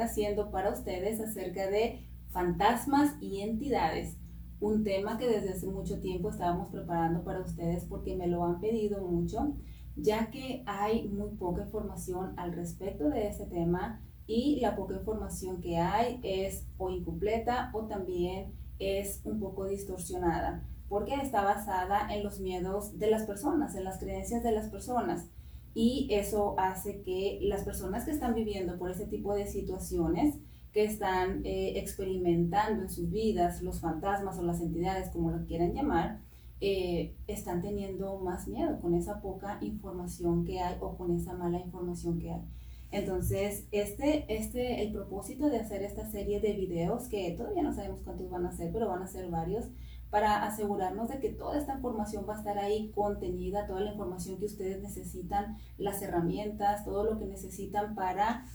haciendo para ustedes acerca de fantasmas y entidades. Un tema que desde hace mucho tiempo estábamos preparando para ustedes porque me lo han pedido mucho, ya que hay muy poca información al respecto de este tema y la poca información que hay es o incompleta o también es un poco distorsionada porque está basada en los miedos de las personas, en las creencias de las personas y eso hace que las personas que están viviendo por ese tipo de situaciones, que están eh, experimentando en sus vidas los fantasmas o las entidades, como lo quieran llamar, eh, están teniendo más miedo con esa poca información que hay o con esa mala información que hay. Entonces, este, este, el propósito de hacer esta serie de videos, que todavía no sabemos cuántos van a ser, pero van a ser varios, para asegurarnos de que toda esta información va a estar ahí contenida, toda la información que ustedes necesitan, las herramientas, todo lo que necesitan para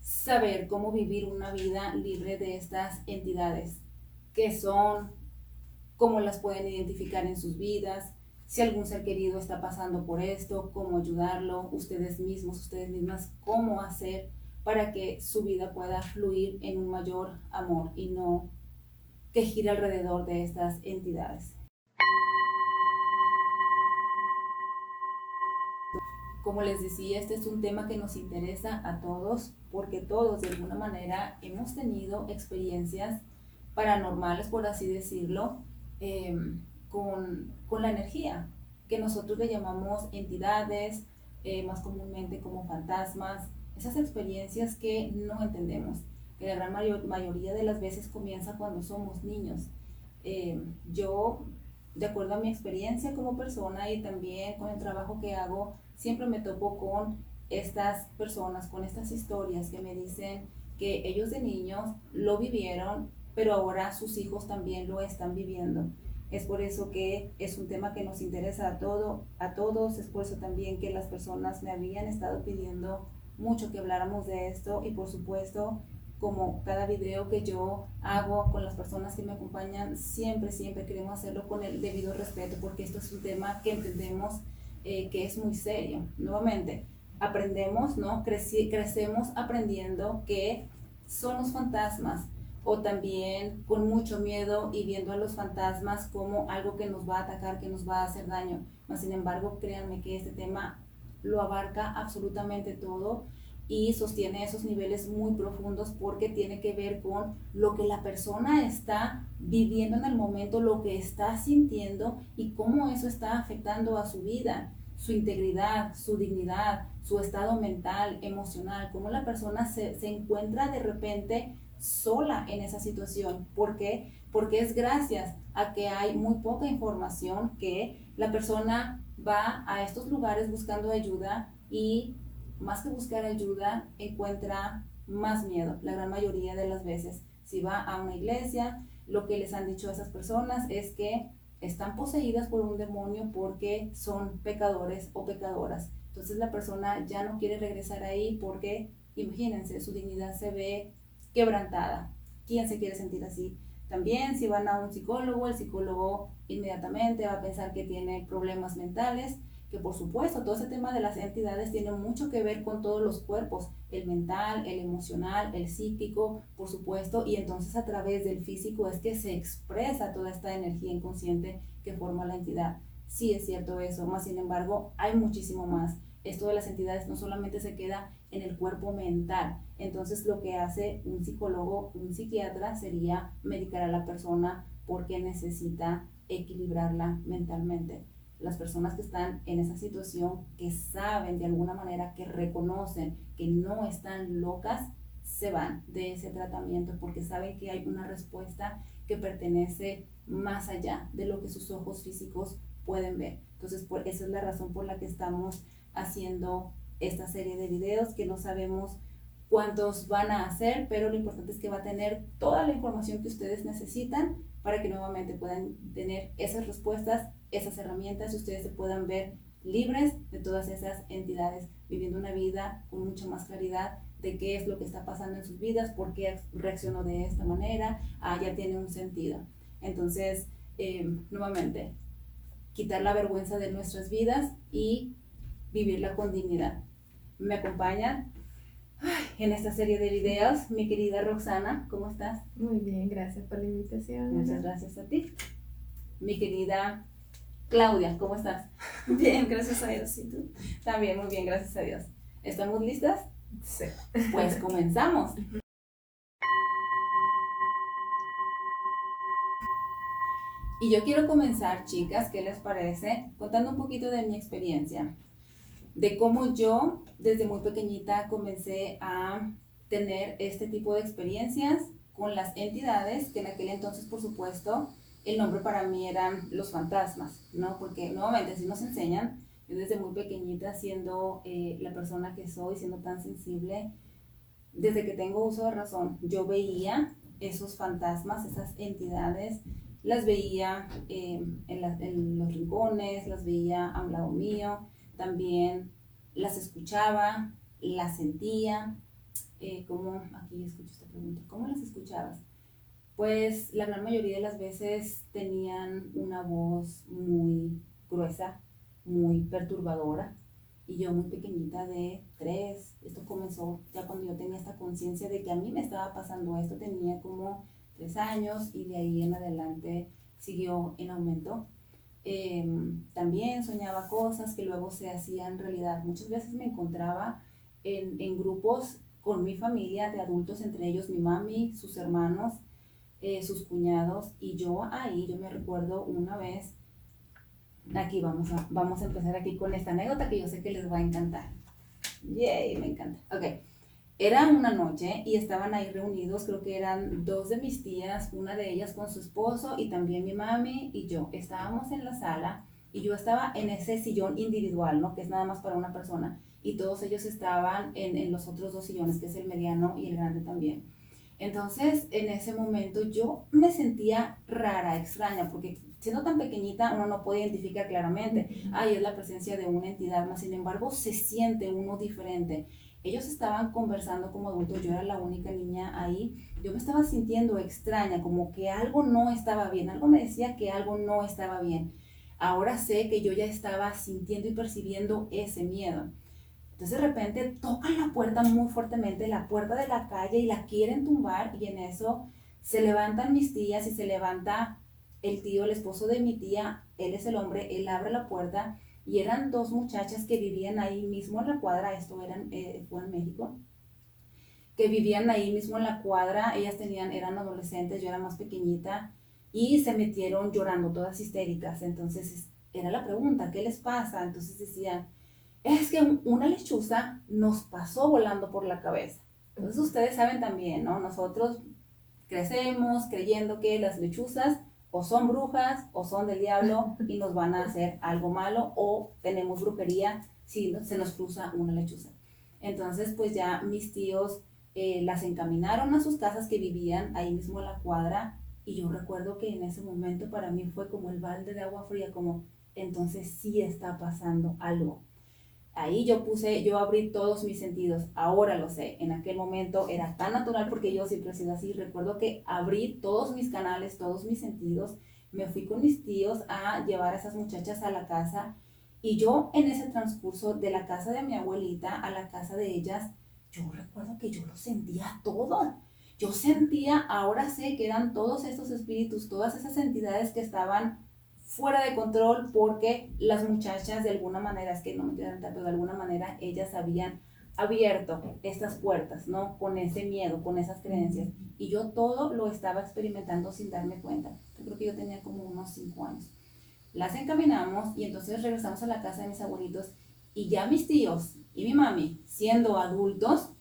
saber cómo vivir una vida libre de estas entidades, qué son, cómo las pueden identificar en sus vidas, si algún ser querido está pasando por esto, cómo ayudarlo, ustedes mismos, ustedes mismas, cómo hacer para que su vida pueda fluir en un mayor amor y no que gira alrededor de estas entidades. Como les decía, este es un tema que nos interesa a todos porque todos de alguna manera hemos tenido experiencias paranormales, por así decirlo, em, con, con, la energía, que nosotros le llamamos entidades, eh, más comúnmente como fantasmas, esas experiencias que no entendemos que la gran mayoría de las veces comienza cuando somos niños. Eh, yo, de acuerdo a mi experiencia como persona y también con el trabajo que hago, siempre me topo con estas personas, con estas historias que me dicen que ellos de niños lo vivieron, pero ahora sus hijos también lo están viviendo. Es por eso que es un tema que nos interesa a, todo, a todos, es por eso también que las personas me habían estado pidiendo mucho que habláramos de esto y por supuesto como cada video que yo hago con las personas que me acompañan, siempre, siempre queremos hacerlo con el debido respeto, porque esto es un tema que entendemos eh, que es muy serio. Nuevamente, aprendemos, ¿no? crecemos aprendiendo que son los fantasmas o también con mucho miedo y viendo a los fantasmas como algo que nos va a atacar, que nos va a hacer daño. Mas, sin embargo, créanme que este tema lo abarca absolutamente todo y sostiene esos niveles muy profundos porque tiene que ver con lo que la persona está viviendo en el momento, lo que está sintiendo y cómo eso está afectando a su vida, su integridad, su dignidad, su estado mental, emocional, cómo la persona se, se encuentra de repente sola en esa situación. ¿Por qué? Porque es gracias a que hay muy poca información que la persona va a estos lugares buscando ayuda y más que buscar ayuda, encuentra más miedo, la gran mayoría de las veces. Si va a una iglesia, lo que les han dicho a esas personas es que están poseídas por un demonio porque son pecadores o pecadoras. Entonces la persona ya no quiere regresar ahí porque, imagínense, su dignidad se ve quebrantada. ¿Quién se quiere sentir así? También si van a un psicólogo, el psicólogo inmediatamente va a pensar que tiene problemas mentales que por supuesto todo ese tema de las entidades tiene mucho que ver con todos los cuerpos, el mental, el emocional, el psíquico, por supuesto, y entonces a través del físico es que se expresa toda esta energía inconsciente que forma la entidad. Sí es cierto eso, más sin embargo hay muchísimo más. Esto de las entidades no solamente se queda en el cuerpo mental, entonces lo que hace un psicólogo, un psiquiatra sería medicar a la persona porque necesita equilibrarla mentalmente las personas que están en esa situación, que saben de alguna manera, que reconocen que no están locas, se van de ese tratamiento porque saben que hay una respuesta que pertenece más allá de lo que sus ojos físicos pueden ver. Entonces, por, esa es la razón por la que estamos haciendo esta serie de videos que no sabemos cuántos van a hacer, pero lo importante es que va a tener toda la información que ustedes necesitan para que nuevamente puedan tener esas respuestas, esas herramientas y ustedes se puedan ver libres de todas esas entidades, viviendo una vida con mucha más claridad de qué es lo que está pasando en sus vidas, por qué reaccionó de esta manera, ah, ya tiene un sentido. Entonces, eh, nuevamente, quitar la vergüenza de nuestras vidas y vivirla con dignidad. me acompañan en esta serie de videos. Mi querida Roxana, ¿cómo estás? Muy bien, gracias por la invitación. Muchas gracias a ti. Mi querida Claudia, ¿cómo estás? Bien, gracias a Dios. ¿Y tú? También muy bien, gracias a Dios. ¿Estamos listas? Sí. Pues comenzamos. Y yo quiero comenzar, chicas, ¿qué les parece? Contando un poquito de mi experiencia, de cómo yo desde muy pequeñita comencé a tener este tipo de experiencias con las entidades, que en aquel entonces, por supuesto, el nombre para mí eran los fantasmas, ¿no? Porque nuevamente, si nos enseñan, yo desde muy pequeñita, siendo eh, la persona que soy, siendo tan sensible, desde que tengo uso de razón, yo veía esos fantasmas, esas entidades, las veía eh, en, en, los rincones, las veía a un lado mío, también las escuchaba, las sentía. Eh, ¿Cómo, aquí escucho esta pregunta, ¿cómo las escuchabas? Pues la gran mayoría de las veces tenían una voz muy gruesa, muy perturbadora. Y yo muy pequeñita de tres, esto comenzó ya cuando yo tenía esta conciencia de que a mí me estaba pasando esto, tenía como tres años y de ahí en adelante siguió en aumento. Em, también soñaba cosas que luego se hacían realidad. Muchas veces me encontraba en, en, grupos con mi familia de adultos, entre ellos mi mami, sus hermanos, eh, sus cuñados, y yo ahí, yo me recuerdo una vez, aquí vamos a, vamos a empezar aquí con esta anécdota que yo sé que les va a encantar. Yay, me encanta. Ok. Era una noche y estaban ahí reunidos, creo que eran dos de mis tías, una de ellas con su esposo y también mi mami y yo. Estábamos en la sala y yo estaba en ese sillón individual, ¿no? Que es nada más para una persona. Y todos ellos estaban en, en los otros dos sillones, que es el mediano y el grande también. Entonces, en ese momento yo me sentía rara, extraña, porque siendo tan pequeñita uno no puede identificar claramente, ahí es la presencia de una entidad, más sin embargo se siente uno diferente ellos estaban conversando como adultos, yo era la única niña ahí, yo me estaba sintiendo extraña, como que algo no estaba bien, algo me decía que algo no estaba bien. Ahora sé que yo ya estaba sintiendo y percibiendo ese miedo. Entonces de repente tocan la puerta muy fuertemente, la puerta de la calle y la quieren tumbar y en eso se levantan mis tías y se levanta el tío, el esposo de mi tía, él es el hombre, él abre la puerta y eran dos muchachas que vivían ahí mismo en la cuadra, esto eran, eh, fue en México, que vivían ahí mismo en la cuadra, ellas tenían, eran adolescentes, yo era más pequeñita, y se metieron llorando, todas histéricas, entonces era la pregunta, ¿qué les pasa? Entonces decían, es que una lechuza nos pasó volando por la cabeza. Entonces ustedes saben también, ¿no? Nosotros crecemos creyendo que las lechuzas o son brujas o son del diablo y nos van a hacer algo malo o tenemos brujería si se nos cruza una lechuza. Entonces, pues ya mis tíos eh, las encaminaron a sus casas que vivían ahí mismo en la cuadra y yo recuerdo que en ese momento para mí fue como el balde de agua fría, como entonces sí está pasando algo. Ahí yo puse, yo abrí todos mis sentidos, ahora lo sé, en aquel momento era tan natural porque yo siempre he sido así, recuerdo que abrí todos mis canales, todos mis sentidos, me fui con mis tíos a llevar a esas muchachas a la casa. Y yo en ese transcurso de la casa de mi abuelita a la casa de ellas, yo recuerdo que yo lo sentía todo. Yo sentía, ahora sé que eran todos estos espíritus, todas esas entidades que estaban fuera de control porque las muchachas de alguna manera, es que no me quedan pero de alguna manera ellas habían abierto estas puertas, ¿no? Con ese miedo, con esas creencias. Y yo todo lo estaba experimentando sin darme cuenta. Yo creo que yo tenía como unos cinco años. Las encaminamos y entonces regresamos a la casa de mis abuelitos y ya mis tíos y mi mami, siendo adultos,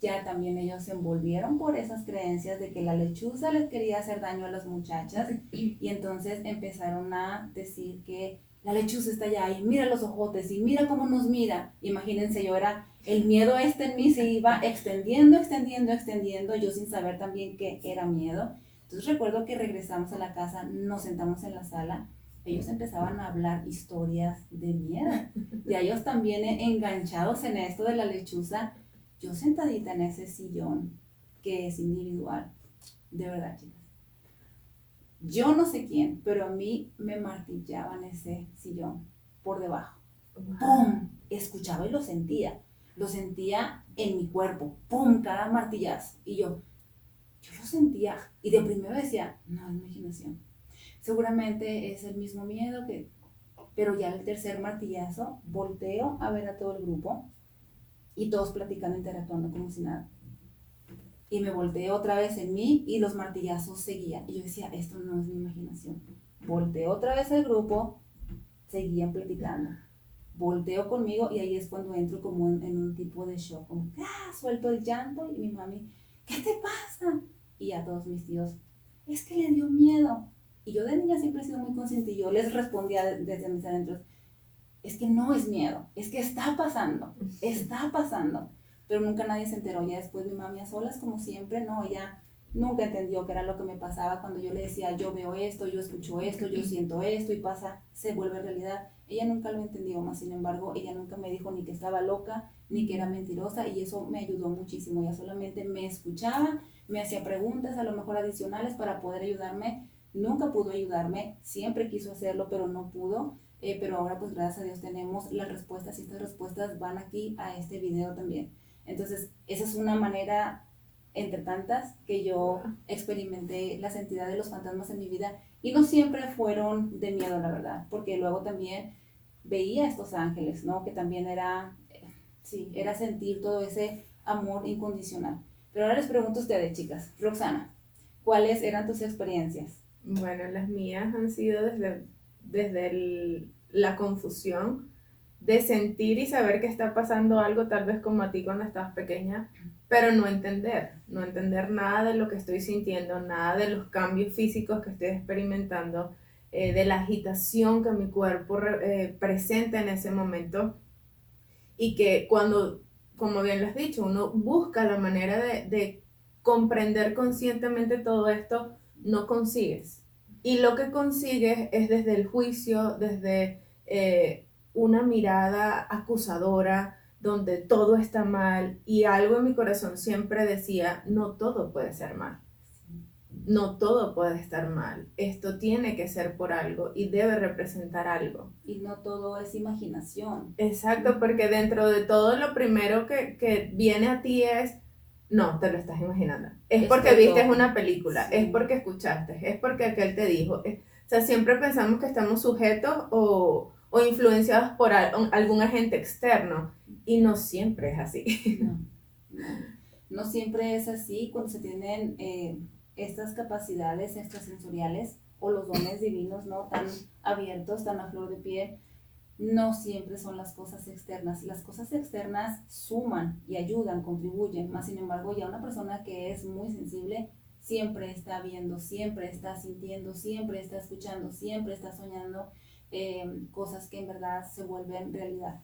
ya también ellos se envolvieron por esas creencias de que la lechuza les quería hacer daño a las muchachas y entonces empezaron a decir que la lechuza está allá y mira los ojotes y mira cómo nos mira. Imagínense, yo era, el miedo este en mí se iba extendiendo, extendiendo, extendiendo, yo sin saber también que era miedo. Entonces recuerdo que regresamos a la casa, nos sentamos en la sala, ellos empezaban a hablar historias de miedo. Y ellos también enganchados en esto de la lechuza, yo sentadita en ese sillón que es individual, de verdad, chicas. Yo no sé quién, pero a mí me martillaban ese sillón por debajo. ¡Pum! Escuchaba y lo sentía. lo sentía en mi cuerpo, ¡pum! Cada martillazo. Y yo, yo lo sentía y de primero decía, no, es imaginación. Seguramente es el mismo miedo que... Pero ya el tercer martillazo, volteo a ver a todo el grupo y todos platicando, interactuando como si nada. Y me volteé otra vez en mí y los martillazos seguían. Y yo decía, esto no es mi imaginación. Volteo otra vez al grupo, seguían platicando. Volteo conmigo y ahí es cuando entro como en, un tipo de shock, como, ah, suelto el llanto y mi mami, ¿qué te pasa? Y a todos mis tíos, es que le dio miedo. Y yo de niña siempre he sido muy consciente y yo les respondía desde mis adentros, es que no es miedo, es que está pasando, está pasando. Pero nunca nadie se enteró. Ya después mi mami a solas, como siempre, no, ella nunca entendió qué era lo que me pasaba cuando yo le decía, yo veo esto, yo escucho esto, yo siento esto y pasa, se vuelve realidad. Ella nunca lo entendió, más sin embargo, ella nunca me dijo ni que estaba loca, ni que era mentirosa y eso me ayudó muchísimo. Ella solamente me escuchaba, me hacía preguntas, a lo mejor adicionales para poder ayudarme. Nunca pudo ayudarme, siempre quiso hacerlo, pero no pudo. Eh, pero ahora pues gracias a Dios tenemos las respuestas y estas respuestas van aquí a este video también. Entonces, esa es una manera entre tantas que yo experimenté la entidades de los fantasmas en mi vida y no siempre fueron de miedo, la verdad, porque luego también veía estos ángeles, ¿no? Que también era, sí, era sentir todo ese amor incondicional. Pero ahora les pregunto a ustedes, chicas, Roxana, ¿cuáles eran tus experiencias? Bueno, las mías han sido desde, desde la confusión de sentir y saber que está pasando algo, tal vez como a ti cuando estabas pequeña, pero no entender, no entender nada de lo que estoy sintiendo, nada de los cambios físicos que estoy experimentando, eh, de la agitación que mi cuerpo eh, presenta en ese momento y que cuando, como bien lo has dicho, uno busca la manera de, comprender conscientemente todo esto, no consigues. Y lo que consigues es desde el juicio, desde eh, una mirada acusadora, donde todo está mal y algo en mi corazón siempre decía, no todo puede ser mal. No todo puede estar mal. Esto tiene que ser por algo y debe representar algo. Y no todo es imaginación. Exacto, porque dentro de todo lo primero que, viene a ti es, no, te lo estás imaginando. Es, porque viste una película, es porque escuchaste, es porque aquel te dijo. o sea, siempre pensamos que estamos sujetos o, o influenciados por algún agente externo y no siempre es así. No, siempre es así cuando se tienen eh, estas capacidades extrasensoriales o los dones divinos no tan abiertos, tan a flor de piel. No siempre son las cosas externas. Las cosas externas suman y ayudan, contribuyen. Más sin embargo, ya una persona que es muy sensible siempre está viendo, siempre está sintiendo, siempre está escuchando, siempre está soñando eh, cosas que en verdad se vuelven realidad.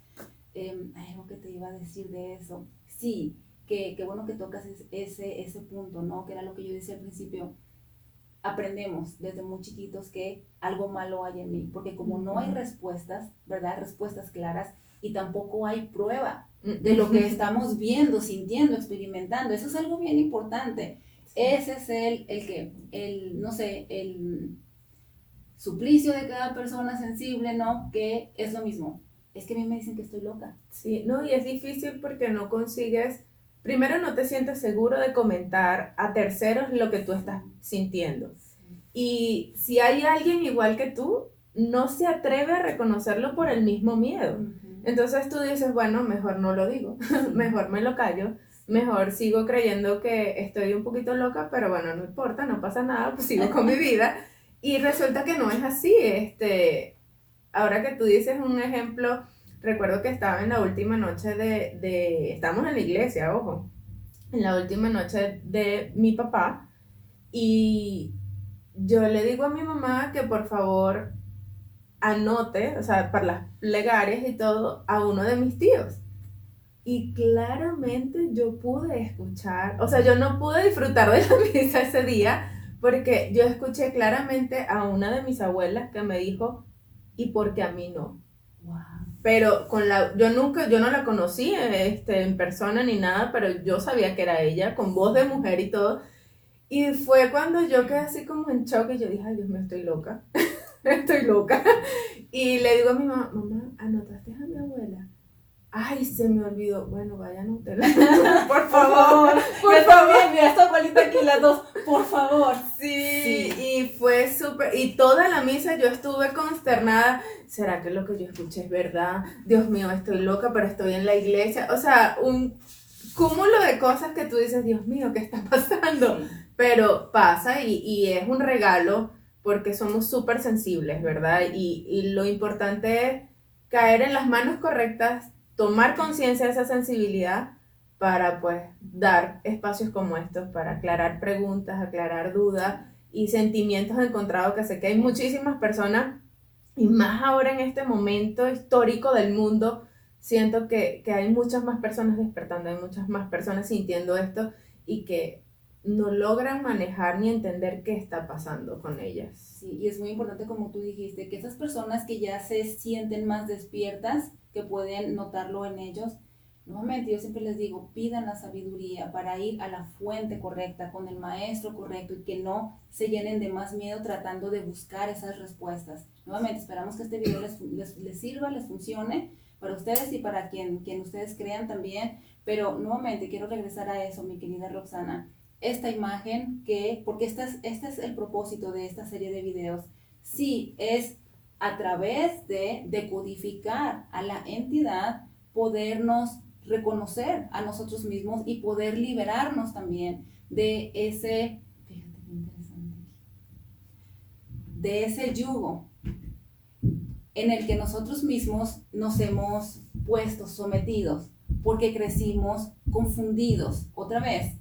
Em, hay algo que te iba a decir de eso. Sí, que, bueno que tocas ese, ese punto, ¿no? Que era lo que yo decía al principio. Aprendemos desde muy chiquitos que algo malo hay en mí, porque como no hay respuestas, ¿verdad? Respuestas claras y tampoco hay prueba de lo que estamos viendo, sintiendo, experimentando. Eso es algo bien importante. Ese es el, el que, el, no sé, el suplicio de cada persona sensible, ¿no? Que es lo mismo es que a mí me dicen que estoy loca. Sí, no, y es difícil porque no consigues, primero no te sientes seguro de comentar a terceros lo que tú estás sintiendo. Y si hay alguien igual que tú, no se atreve a reconocerlo por el mismo miedo. Entonces tú dices, bueno, mejor no lo digo, mejor me lo callo, mejor sigo creyendo que estoy un poquito loca, pero bueno, no importa, no pasa nada, pues sigo con mi vida. Y resulta que no es así, este, ahora que tú dices un ejemplo, recuerdo que estaba en la última noche de, de, estamos en la iglesia, ojo, en la última noche de mi papá y yo le digo a mi mamá que por favor anote, o sea, para las plegarias y todo, a uno de mis tíos. Y claramente yo pude escuchar, o sea, yo no pude disfrutar de la misa ese día porque yo escuché claramente a una de mis abuelas que me dijo, y porque a mí no. Pero con la, yo nunca, yo no la conocí este, en persona ni nada, pero yo sabía que era ella, con voz de mujer y todo. Y fue cuando yo quedé así como en shock y yo dije, ay Dios me estoy loca, estoy loca. Y le digo a mi mamá, mamá, ¿anotaste a mi abuela? Ay, se me olvidó. Bueno, vayan a hotel. por favor. Por favor. Mira, esta abuelita aquí las dos. Por favor. Sí, y fue súper. Y toda la misa yo estuve consternada. ¿Será que lo que yo escuché es verdad? Dios mío, estoy loca, pero estoy en la iglesia. O sea, un cúmulo de cosas que tú dices, Dios mío, ¿qué está pasando? Pero pasa y, y es un regalo porque somos súper sensibles, ¿verdad? Y, y lo importante es caer en las manos correctas tomar conciencia de esa sensibilidad para pues dar espacios como estos para aclarar preguntas, aclarar dudas y sentimientos encontrados que sé que hay muchísimas personas y más ahora en este momento histórico del mundo, siento que, que hay muchas más personas despertando, hay muchas más personas sintiendo esto y que no logran manejar ni entender qué está pasando con ellas. Sí, y es muy importante como tú dijiste, que esas personas que ya se sienten más despiertas, que pueden notarlo en ellos. Nuevamente, yo siempre les digo, pidan la sabiduría para ir a la fuente correcta, con el maestro correcto y que no se llenen de más miedo tratando de buscar esas respuestas. Nuevamente, esperamos que este video les, les, sirva, les funcione para ustedes y para quien, quien ustedes crean también. Pero nuevamente, quiero regresar a eso, mi querida Roxana. Esta imagen que, porque este es, este es el propósito de esta serie de videos, sí es a través de decodificar a la entidad, podernos reconocer a nosotros mismos y poder liberarnos también de ese, fíjate qué interesante de ese yugo en el que nosotros mismos nos hemos puesto sometidos porque crecimos confundidos, otra vez,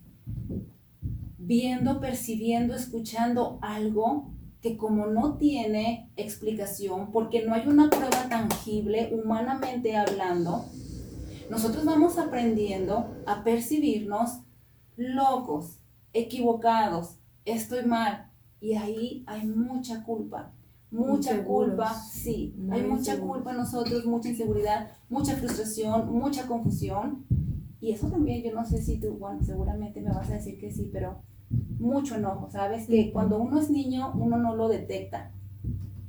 viendo, percibiendo, escuchando algo que como no tiene explicación, porque no hay una prueba tangible humanamente hablando, nosotros vamos aprendiendo a percibirnos locos, equivocados, estoy mal. Y ahí hay mucha culpa, mucha culpa, sí, hay mucha culpa en nosotros, mucha inseguridad, mucha frustración, mucha confusión. Y eso también, yo no sé si tú, bueno, seguramente me vas a decir que sí, pero mucho enojo, ¿sabes? Que cuando uno es niño, uno no lo detecta.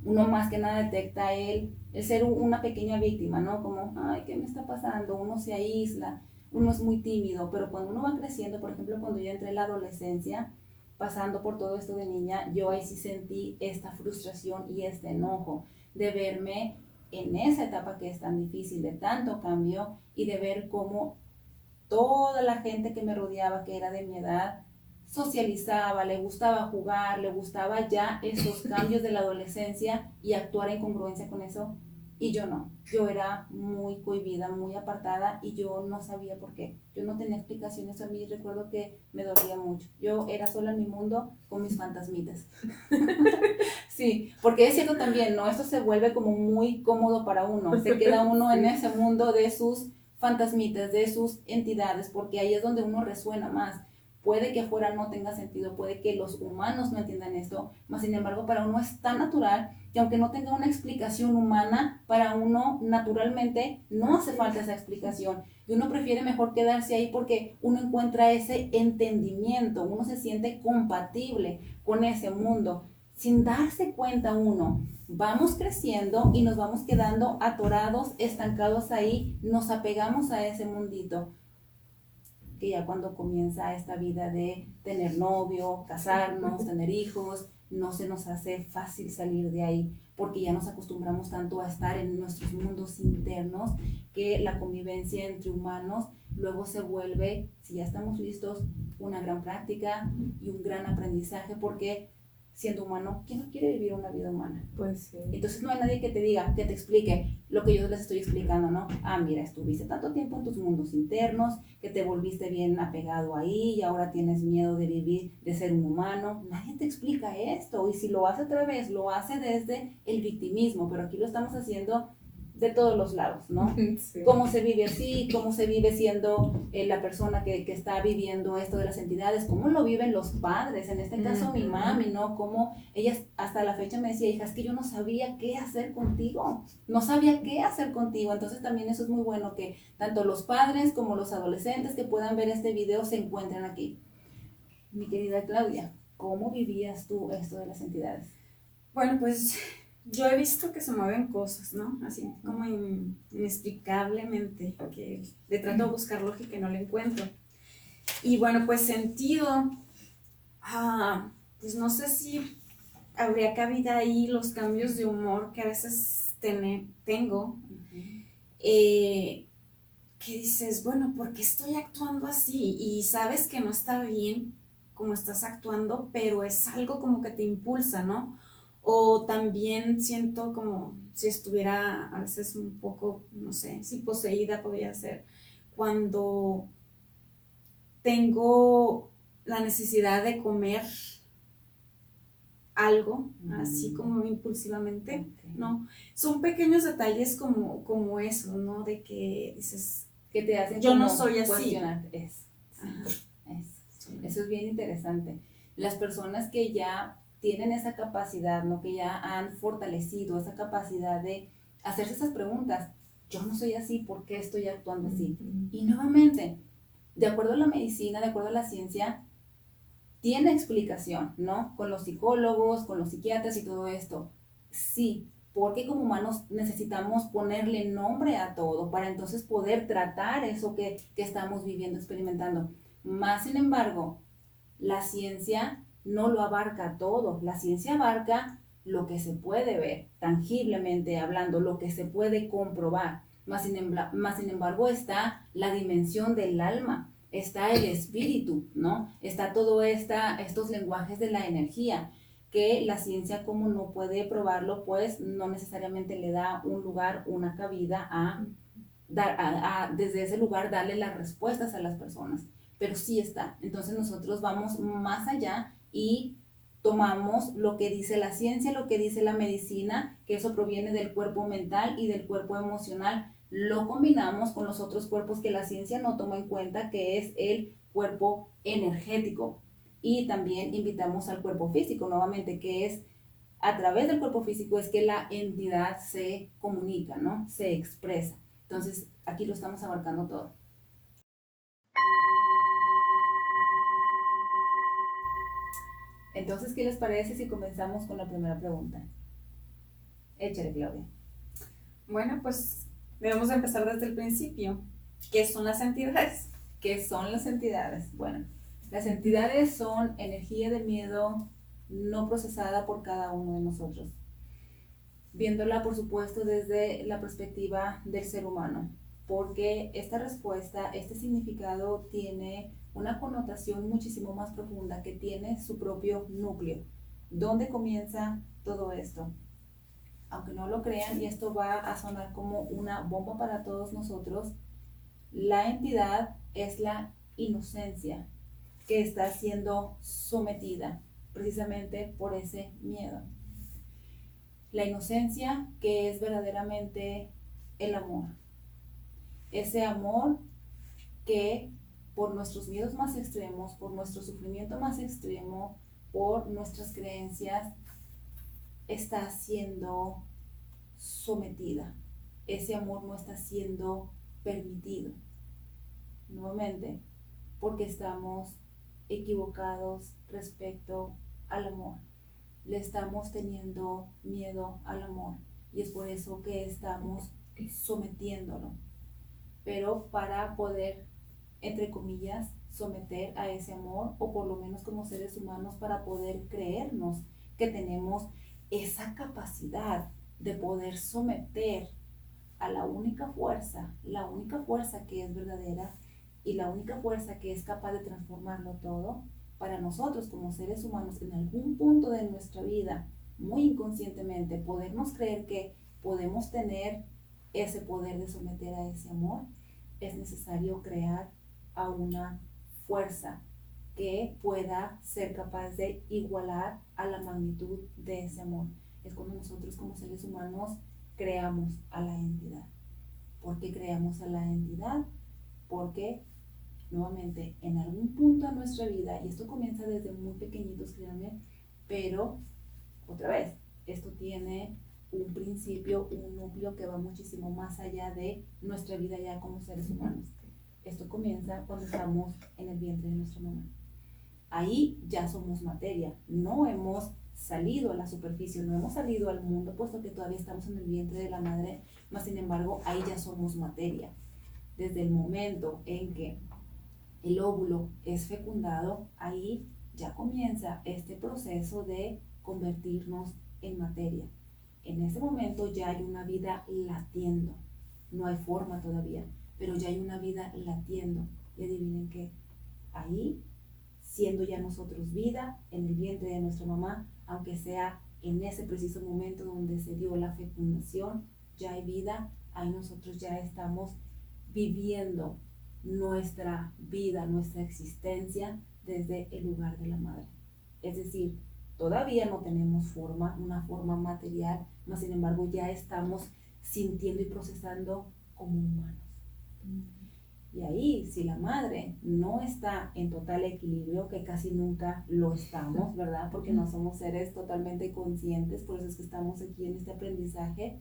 Uno más que nada detecta el, el ser una pequeña víctima, ¿no? Como, ay, ¿qué me está pasando? Uno se aísla, uno es muy tímido, pero cuando uno va creciendo, por ejemplo, cuando yo entré en la adolescencia, pasando por todo esto de niña, yo ahí sí sentí esta frustración y este enojo de verme en esa etapa que es tan difícil, de tanto cambio y de ver cómo toda la gente que me rodeaba, que era de mi edad, socializaba, le gustaba jugar, le gustaba ya esos cambios de la adolescencia y actuar en congruencia con eso. Y yo no, yo era muy cohibida, muy apartada y yo no sabía por qué. Yo no tenía explicaciones a mí, recuerdo que me dolía mucho. Yo era sola en mi mundo con mis fantasmitas. sí, porque es cierto también, ¿no? Esto se vuelve como muy cómodo para uno. Se queda uno en ese mundo de sus fantasmitas, de sus entidades, porque ahí es donde uno resuena más Puede que afuera no tenga sentido, puede que los humanos no entiendan esto, mas sin embargo para uno es tan natural que aunque no tenga una explicación humana, para uno naturalmente no hace falta esa explicación. Y uno prefiere mejor quedarse ahí porque uno encuentra ese entendimiento, uno se siente compatible con ese mundo. Sin darse cuenta uno, vamos creciendo y nos vamos quedando atorados, estancados ahí, nos apegamos a ese mundito que ya cuando comienza esta vida de tener novio, casarnos, tener hijos, no se nos hace fácil salir de ahí porque ya nos acostumbramos tanto a estar en nuestros mundos internos que la convivencia entre humanos luego se vuelve, si ya estamos listos, una gran práctica y un gran aprendizaje porque siendo humano, ¿quién no quiere vivir una vida humana? Pues sí. Entonces no hay nadie que te diga, que te explique lo que yo les estoy explicando, ¿no? Ah, mira, estuviste tanto tiempo en tus mundos internos, que te volviste bien apegado ahí y ahora tienes miedo de vivir, de ser un humano. Nadie te explica esto y si lo hace otra vez, lo hace desde el victimismo, pero aquí lo estamos haciendo de todos los lados, ¿no? Cómo se vive así, cómo se vive siendo eh, la persona que, que, está viviendo esto de las entidades, cómo lo viven los padres, en este caso mi mami, ¿no? Cómo ella hasta la fecha me decía, hija, es que yo no sabía qué hacer contigo, no sabía qué hacer contigo, entonces también eso es muy bueno que tanto los padres como los adolescentes que puedan ver este video se encuentren aquí. Mi querida Claudia, ¿cómo vivías tú esto de las entidades? Bueno, pues yo he visto que se mueven cosas, ¿no? Así como inexplicablemente, que le trato de buscar lógica y no le encuentro. Y bueno, pues sentido, ah, pues no sé si habría cabida ahí los cambios de humor que a veces tengo. Eh, que dices, bueno, ¿por qué estoy actuando así? Y sabes que no está bien como estás actuando, pero es algo como que te impulsa, ¿no? O también siento como si estuviera a veces un poco, no sé, si poseída podría ser, cuando tengo la necesidad de comer algo, así mm. como impulsivamente, ¿no? Son pequeños detalles como, como eso, ¿no? De que dices, que te hacen yo no soy así. Es, Eso es bien interesante. Las personas que ya tienen esa capacidad, ¿no? que ya han fortalecido esa capacidad de hacerse esas preguntas, yo no soy así, ¿por qué estoy actuando así? Y nuevamente, de acuerdo a la medicina, de acuerdo a la ciencia, tiene explicación, ¿no? Con los psicólogos, con los psiquiatras y todo esto. Sí, porque como humanos necesitamos ponerle nombre a todo para entonces poder tratar eso que, estamos viviendo, experimentando. Más sin embargo, la ciencia no lo abarca todo, la ciencia abarca lo que se puede ver, tangiblemente hablando, lo que se puede comprobar. Más sin, más sin embargo está la dimensión del alma, está el espíritu, ¿no? Está todo esta, estos lenguajes de la energía que la ciencia como no puede probarlo, pues no necesariamente le da un lugar, una cabida a, dar, a, desde ese lugar darle las respuestas a las personas, pero sí está. Entonces nosotros vamos más allá y tomamos lo que dice la ciencia, lo que dice la medicina, que eso proviene del cuerpo mental y del cuerpo emocional, lo combinamos con los otros cuerpos que la ciencia no toma en cuenta, que es el cuerpo energético, y también invitamos al cuerpo físico nuevamente, que es a través del cuerpo físico es que la entidad se comunica, ¿no? Se expresa. Entonces, aquí lo estamos abarcando todo. Entonces, ¿qué les parece si comenzamos con la primera pregunta? Échale, Claudia. Bueno, pues debemos empezar desde el principio. ¿Qué son las entidades? ¿Qué son las entidades? Bueno, las entidades son energía de miedo no procesada por cada uno de nosotros, viéndola por supuesto desde la perspectiva del ser humano, porque esta respuesta, este significado tiene una connotación muchísimo más profunda que tiene su propio núcleo. ¿Dónde comienza todo esto? Aunque no lo crean, y esto va a sonar como una bomba para todos nosotros, la entidad es la inocencia, que está siendo sometida precisamente por ese miedo. La inocencia que es verdaderamente el amor. Ese amor que por nuestros miedos más extremos, por nuestro sufrimiento más extremo, por nuestras creencias, está siendo sometida. Ese amor no está siendo permitido. Nuevamente, porque estamos equivocados respecto al amor. Le estamos teniendo miedo al amor y es por eso que estamos sometiéndolo. Pero para poder, entre comillas, someter a ese amor, o por lo menos como seres humanos, para poder creernos que tenemos esa capacidad de poder someter a la única fuerza, la única fuerza que es verdadera, y la única fuerza que es capaz de transformarlo todo, para nosotros como seres humanos, en algún punto de nuestra vida, muy inconscientemente, podemos creer que podemos tener ese poder de someter a ese amor, es necesario crear a una fuerza que pueda ser capaz de igualar a la magnitud de ese amor. Es cuando nosotros como seres humanos creamos a la entidad. ¿Por qué creamos a la entidad? Porque nuevamente en algún punto de nuestra vida, y esto comienza desde muy pequeñitos, créanme, pero otra vez, esto tiene un principio, un núcleo que va muchísimo más allá de nuestra vida ya como seres humanos. Esto comienza cuando estamos en el vientre de nuestra mamá. Ahí ya somos materia, no hemos salido a la superficie, no hemos salido al mundo, puesto que todavía estamos en el vientre de la madre, más sin embargo, ahí ya somos materia. Desde el momento en que el óvulo es fecundado, ahí ya comienza este proceso de convertirnos en materia. En ese momento ya hay una vida latiendo. No hay forma todavía, pero ya hay una vida latiendo. Y adivinen qué, ahí, siendo ya nosotros vida en el vientre de nuestra mamá, aunque sea en ese preciso momento donde se dio la fecundación, ya hay vida, ahí nosotros ya estamos viviendo nuestra vida, nuestra existencia desde el lugar de la madre. Es decir, todavía no tenemos forma, una forma material, mas sin embargo ya estamos sintiendo y procesando como humanos. Y ahí, si la madre no está en total equilibrio, que casi nunca lo estamos, ¿verdad? Porque no somos seres totalmente conscientes, por eso es que estamos aquí en este aprendizaje.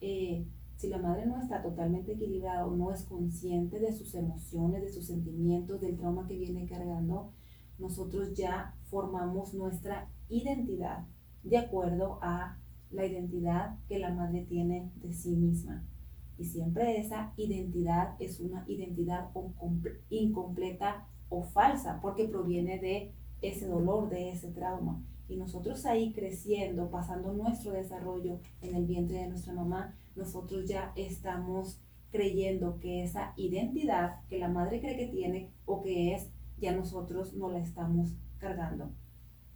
Eh, si la madre no está totalmente equilibrada o no es consciente de sus emociones, de sus sentimientos, del trauma que viene cargando, nosotros ya formamos nuestra identidad de acuerdo a la identidad que la madre tiene de sí misma. Y siempre esa identidad es una identidad incompleta o falsa porque proviene de ese dolor, de ese trauma. Y nosotros ahí creciendo, pasando nuestro desarrollo en el vientre de nuestra mamá, nosotros ya estamos creyendo que esa identidad que la madre cree que tiene o que es, ya nosotros no la estamos cargando.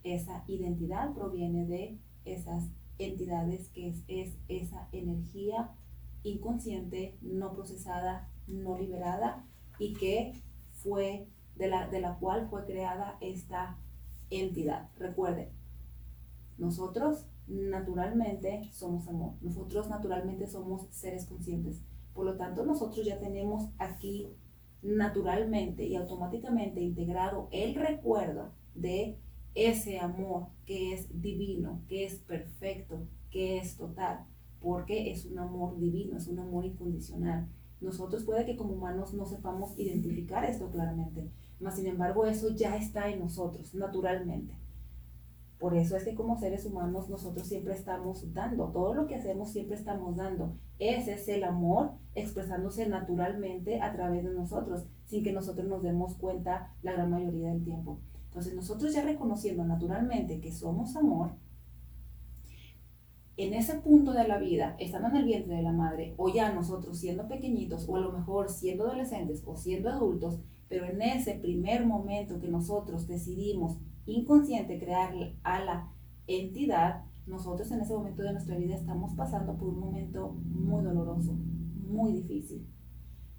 Esa identidad proviene de esas entidades que es, es esa energía inconsciente, no procesada, no liberada y que fue de la, de la cual fue creada esta entidad. Recuerden, nosotros naturalmente somos amor, nosotros naturalmente somos seres conscientes. Por lo tanto, nosotros ya tenemos aquí naturalmente y automáticamente integrado el recuerdo de ese amor que es divino, que es perfecto, que es total, porque es un amor divino, es un amor incondicional. Nosotros puede que como humanos no sepamos identificar esto claramente, mas sin embargo eso ya está en nosotros naturalmente. Por eso es que como seres humanos nosotros siempre estamos dando, todo lo que hacemos siempre estamos dando. Ese es el amor expresándose naturalmente a través de nosotros, sin que nosotros nos demos cuenta la gran mayoría del tiempo. Entonces nosotros ya reconociendo naturalmente que somos amor, en ese punto de la vida, estando en el vientre de la madre, o ya nosotros siendo pequeñitos, o a lo mejor siendo adolescentes o siendo adultos, pero en ese primer momento que nosotros decidimos inconsciente crear a la entidad, nosotros en ese momento de nuestra vida estamos pasando por un momento muy doloroso, muy difícil.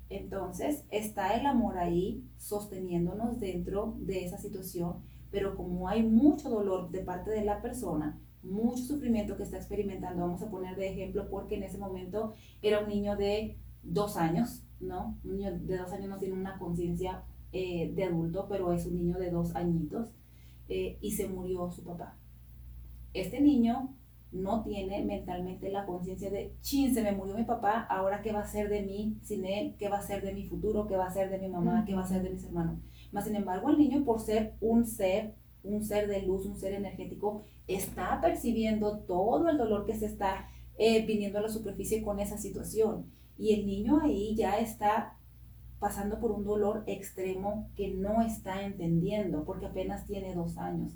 Entonces está el amor ahí sosteniéndonos dentro de esa situación, pero como hay mucho dolor de parte de la persona, mucho sufrimiento que está experimentando, vamos a poner de ejemplo porque en ese momento era un niño de dos años, ¿no? Un niño de dos años no tiene una conciencia eh, de adulto, pero es un niño de dos añitos eh, y se murió su papá. Este niño no tiene mentalmente la conciencia de, chin, se me murió mi papá, ahora qué va a ser de mí sin él, qué va a ser de mi futuro, qué va a ser de mi mamá, qué va a ser de mis hermanos. Más sin embargo, el niño por ser un ser, un ser de luz, un ser energético, está percibiendo todo el dolor que se está eh, viniendo a la superficie con esa situación. Y el niño ahí ya está pasando por un dolor extremo que no está entendiendo porque apenas tiene dos años.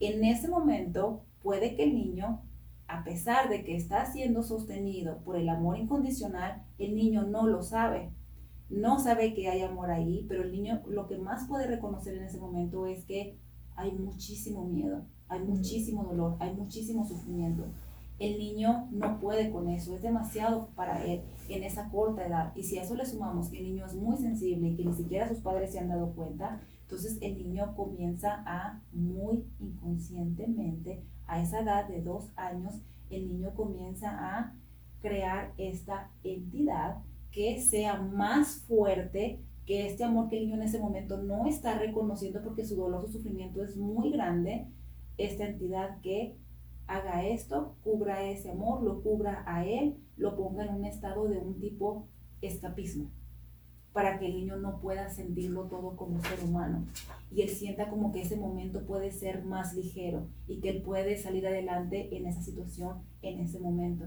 En ese momento puede que el niño, a pesar de que está siendo sostenido por el amor incondicional, el niño no lo sabe. No sabe que hay amor ahí, pero el niño lo que más puede reconocer en ese momento es que hay muchísimo miedo, hay muchísimo dolor, hay muchísimo sufrimiento el niño no puede con eso, es demasiado para él en esa corta edad. Y si a eso le sumamos que el niño es muy sensible y que ni siquiera sus padres se han dado cuenta, entonces el niño comienza a muy inconscientemente, a esa edad de dos años, el niño comienza a crear esta entidad que sea más fuerte que este amor que el niño en ese momento no está reconociendo porque su dolor, su sufrimiento es muy grande, esta entidad que haga esto, cubra ese amor, lo cubra a él, lo ponga en un estado de un tipo escapismo. para que el niño no pueda sentirlo todo como ser humano y él sienta como que ese momento puede ser más ligero y que él puede salir adelante en esa situación en ese momento.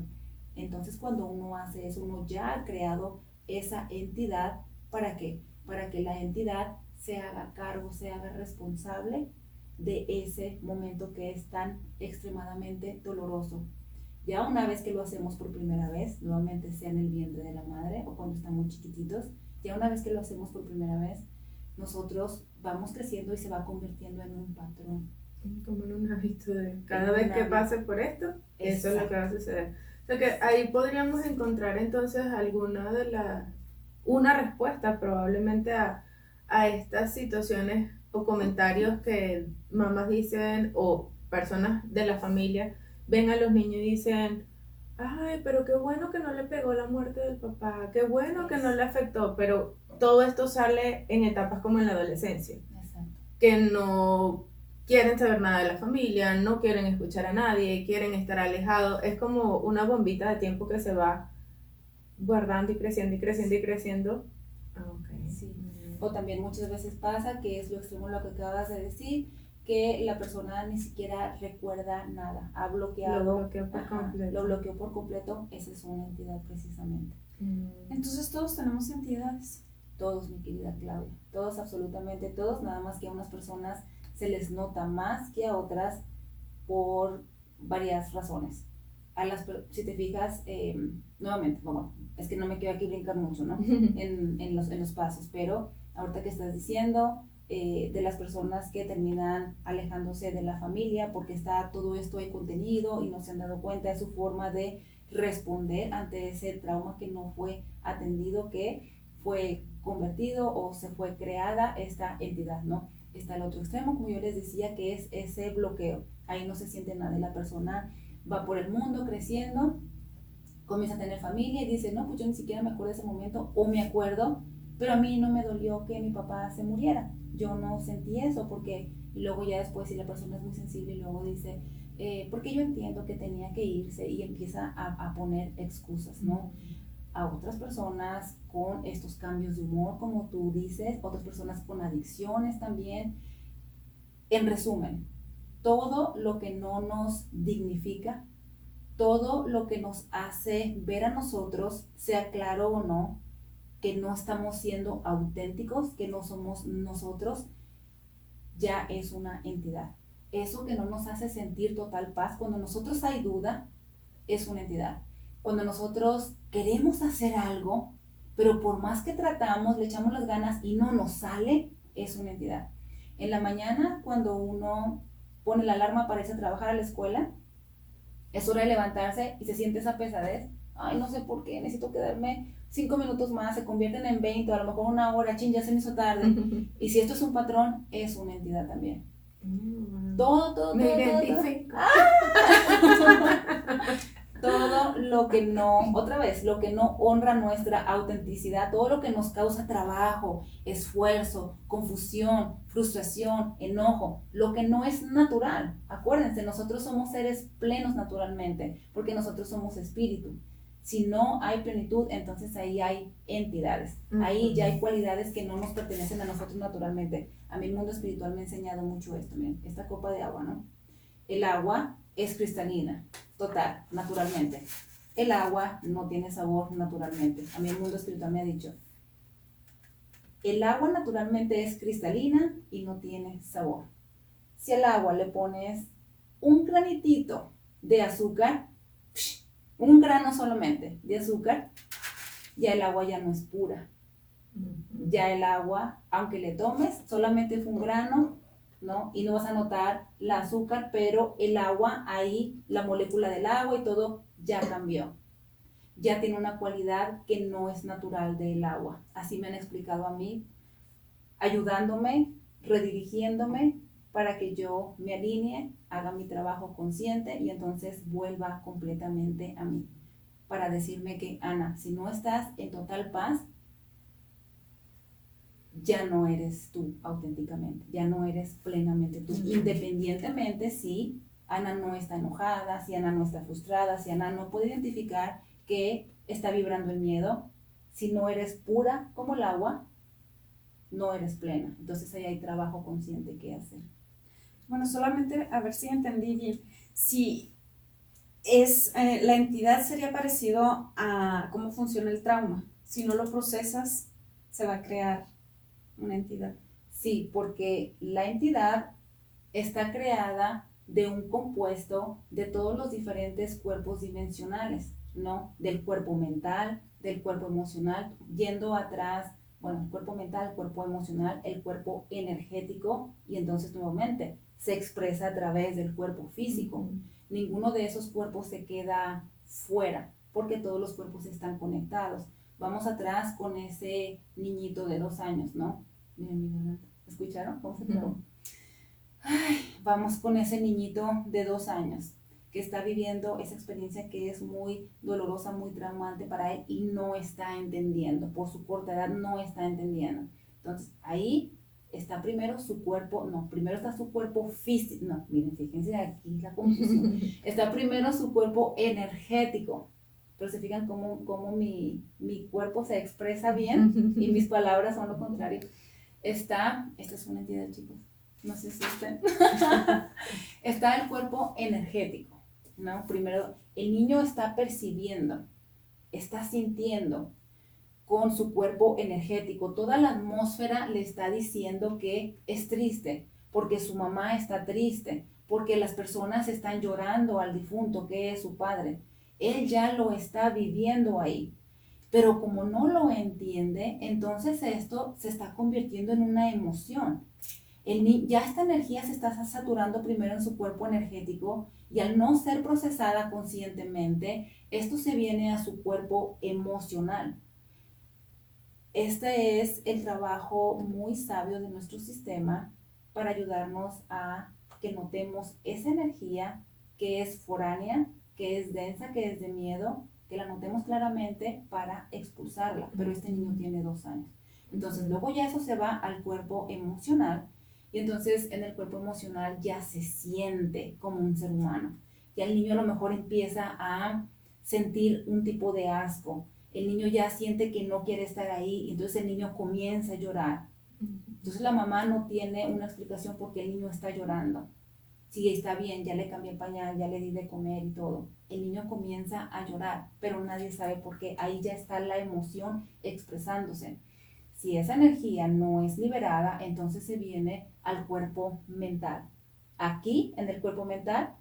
Entonces cuando uno hace eso, uno ya ha creado esa entidad para qué? Para que la entidad se haga cargo, se haga responsable de ese momento que es tan extremadamente doloroso. Ya una vez que lo hacemos por primera vez, nuevamente sea en el vientre de la madre o cuando están muy chiquititos, ya una vez que lo hacemos por primera vez, nosotros vamos creciendo y se va convirtiendo en un patrón. Como en un hábito de cada vez que pase por esto, eso es lo que va a suceder. O sea que ahí podríamos encontrar entonces alguna de las, una respuesta probablemente a, a estas situaciones o comentarios que mamás dicen o personas de la familia ven a los niños y dicen, ay, pero qué bueno que no le pegó la muerte del papá, qué bueno que no le afectó, pero todo esto sale en etapas como en la adolescencia, que no quieren saber nada de la familia, no quieren escuchar a nadie, quieren estar alejados, es como una bombita de tiempo que se va guardando y creciendo y creciendo y creciendo. O también muchas veces pasa, que es lo extremo lo que acabas de decir, que la persona ni siquiera recuerda nada, ha bloqueado, lo bloqueó por, completo. Lo bloqueó por completo, esa es una entidad precisamente. Mm. Entonces todos tenemos entidades. Todos, mi querida Claudia, todos, absolutamente todos, nada más que a unas personas se les nota más que a otras por varias razones. A las, si te fijas, em, nuevamente, bueno, es que no me quiero aquí brincar mucho, ¿no? en, en, los, en los pasos, pero ahorita que estás diciendo, eh, de las personas que terminan alejándose de la familia porque está todo esto ahí contenido y no se han dado cuenta de su forma de responder ante ese trauma que no fue atendido, que fue convertido o se fue creada esta entidad, ¿no? Está el otro extremo, como yo les decía, que es ese bloqueo. Ahí no se siente nada, la persona va por el mundo creciendo, comienza a tener familia y dice, no, pues yo ni siquiera me acuerdo de ese momento o me acuerdo, pero a mí no me dolió que mi papá se muriera yo no sentí eso, porque luego ya después si la persona es muy sensible y luego dice, eh, porque yo entiendo que tenía que irse y empieza a, a poner excusas, ¿no? A otras personas con estos cambios de humor, como tú dices, otras personas con adicciones también. En resumen, todo lo que no nos dignifica, todo lo que nos hace ver a nosotros, sea claro o no, que no estamos siendo auténticos, que no somos nosotros, ya es una entidad. Eso que no nos hace sentir total paz, cuando nosotros hay duda, es una entidad. Cuando nosotros queremos hacer algo, pero por más que tratamos, le echamos las ganas y no nos sale, es una entidad. En la mañana, cuando uno pone la alarma para irse a trabajar a la escuela, es hora de levantarse y se siente esa pesadez. Ay, no sé por qué, necesito quedarme cinco minutos más se convierten en 20, o a lo mejor una hora, ching, ya se me hizo tarde. y si esto es un patrón, es una entidad también. Mm. Todo, todo, me todo. Identifico. Todo. lo que no, otra vez, lo que no honra nuestra autenticidad, todo lo que nos causa trabajo, esfuerzo, confusión, frustración, enojo, lo que no es natural. Acuérdense, nosotros somos seres plenos naturalmente, porque nosotros somos espíritu. Si no hay plenitud, entonces ahí hay entidades. Ahí ya hay cualidades que no nos pertenecen a nosotros naturalmente. A mi el mundo espiritual me ha enseñado mucho esto. Miren, esta copa de agua, ¿no? El agua es cristalina, total, naturalmente. El agua no tiene sabor naturalmente. A mí el mundo espiritual me ha dicho, el agua naturalmente es cristalina y no tiene sabor. Si al agua le pones un granitito de azúcar, un grano solamente de azúcar, ya el agua ya no es pura. Ya el agua, aunque le tomes, solamente fue un grano, ¿no? Y no vas a notar la azúcar, pero el agua, ahí, la molécula del agua y todo ya cambió. Ya tiene una cualidad que no es natural del agua. Así me han explicado a mí, ayudándome, redirigiéndome para que yo me alinee, haga mi trabajo consciente y entonces vuelva completamente a mí. Para decirme que, Ana, si no estás en total paz, ya no eres tú auténticamente, ya no eres plenamente tú. Independientemente si Ana no está enojada, si Ana no está frustrada, si Ana no puede identificar que está vibrando el miedo, Si no eres pura como el agua, no eres plena. Entonces ahí hay trabajo consciente que hacer. Bueno, solamente a ver si entendí bien. Si es, eh, la entidad sería parecido a cómo funciona el trauma. Si no lo procesas, se va a crear una entidad. Sí, porque la entidad está creada de un compuesto de todos los diferentes cuerpos dimensionales, ¿no? Del cuerpo mental, del cuerpo emocional, yendo atrás, bueno, el cuerpo mental, el cuerpo emocional, el cuerpo energético y entonces nuevamente se expresa a través del cuerpo físico. Ninguno de esos cuerpos se queda fuera porque todos los cuerpos están conectados. Vamos atrás con ese niñito de dos años, ¿no? Miren, ¿Escucharon cómo se vamos con ese niñito de dos años que está viviendo esa experiencia que es muy dolorosa, muy traumante para él y no está entendiendo. Por su corta edad no está entendiendo. Entonces ahí está primero su cuerpo, no, primero está su cuerpo físico, no, miren, fíjense aquí la confusión. está primero su cuerpo energético. Pero se fijan cómo, cómo mi, mi cuerpo se expresa bien y mis palabras son lo contrario. Está, esta es una entidad, chicos, no sé si usted, está el cuerpo energético, ¿no? Primero, el niño está percibiendo, está sintiendo con su cuerpo energético. Toda la atmósfera le está diciendo que es triste, porque su mamá está triste, porque las personas están llorando al difunto que es su padre. Él ya lo está viviendo ahí. Pero como no lo entiende, entonces esto se está convirtiendo en una emoción ya esta energía se está saturando primero en su cuerpo energético y al no ser procesada conscientemente, esto se viene a su cuerpo emocional. Este es el trabajo muy sabio de nuestro sistema para ayudarnos a que notemos esa energía que es foránea, que es densa, que es de miedo, que la notemos claramente para expulsarla. Pero este niño tiene dos años. Entonces luego ya eso se va al cuerpo emocional y entonces en el cuerpo emocional ya se siente como un ser humano. Ya el niño a lo mejor empieza a sentir un tipo de asco. El niño ya siente que no quiere estar ahí y entonces el niño comienza a llorar. Entonces la mamá no tiene una explicación por qué el niño está llorando. Sí, está bien, ya le cambié el pañal, ya le di de comer y todo. El niño comienza a llorar, pero nadie sabe por qué. Ahí ya está la emoción expresándose. Si esa energía no es liberada, entonces se viene al cuerpo mental. Aquí, en el cuerpo mental,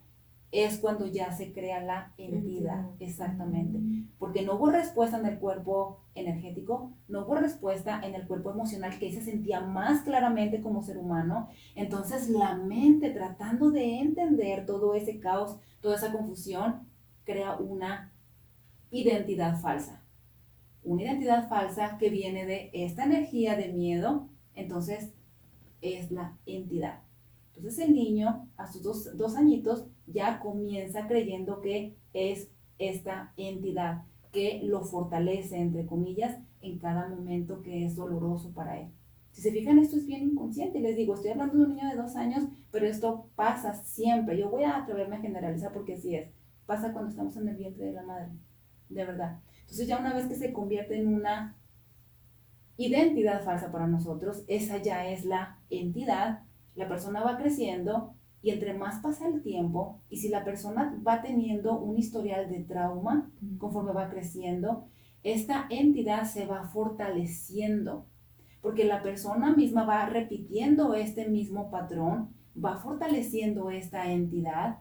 es cuando ya se crea la entidad, exactamente. Porque no hubo respuesta en el cuerpo energético, no hubo respuesta en el cuerpo emocional que se sentía más claramente como ser humano. Entonces la mente tratando de entender todo ese caos, toda esa confusión, crea una identidad falsa una identidad falsa que viene de esta energía de miedo, entonces es la entidad. Entonces el niño a sus dos, dos añitos ya comienza creyendo que es esta entidad que lo fortalece, entre comillas, en cada momento que es doloroso para él. Si se fijan, esto es bien inconsciente. Les digo, estoy hablando de un niño de dos años, pero esto pasa siempre. Yo voy a atreverme a generalizar porque así es. Pasa cuando estamos en el vientre de la madre. De verdad. Entonces ya una vez que se convierte en una identidad falsa para nosotros, esa ya es la entidad, la persona va creciendo y entre más pasa el tiempo y si la persona va teniendo un historial de trauma conforme va creciendo, esta entidad se va fortaleciendo porque la persona misma va repitiendo este mismo patrón, va fortaleciendo esta entidad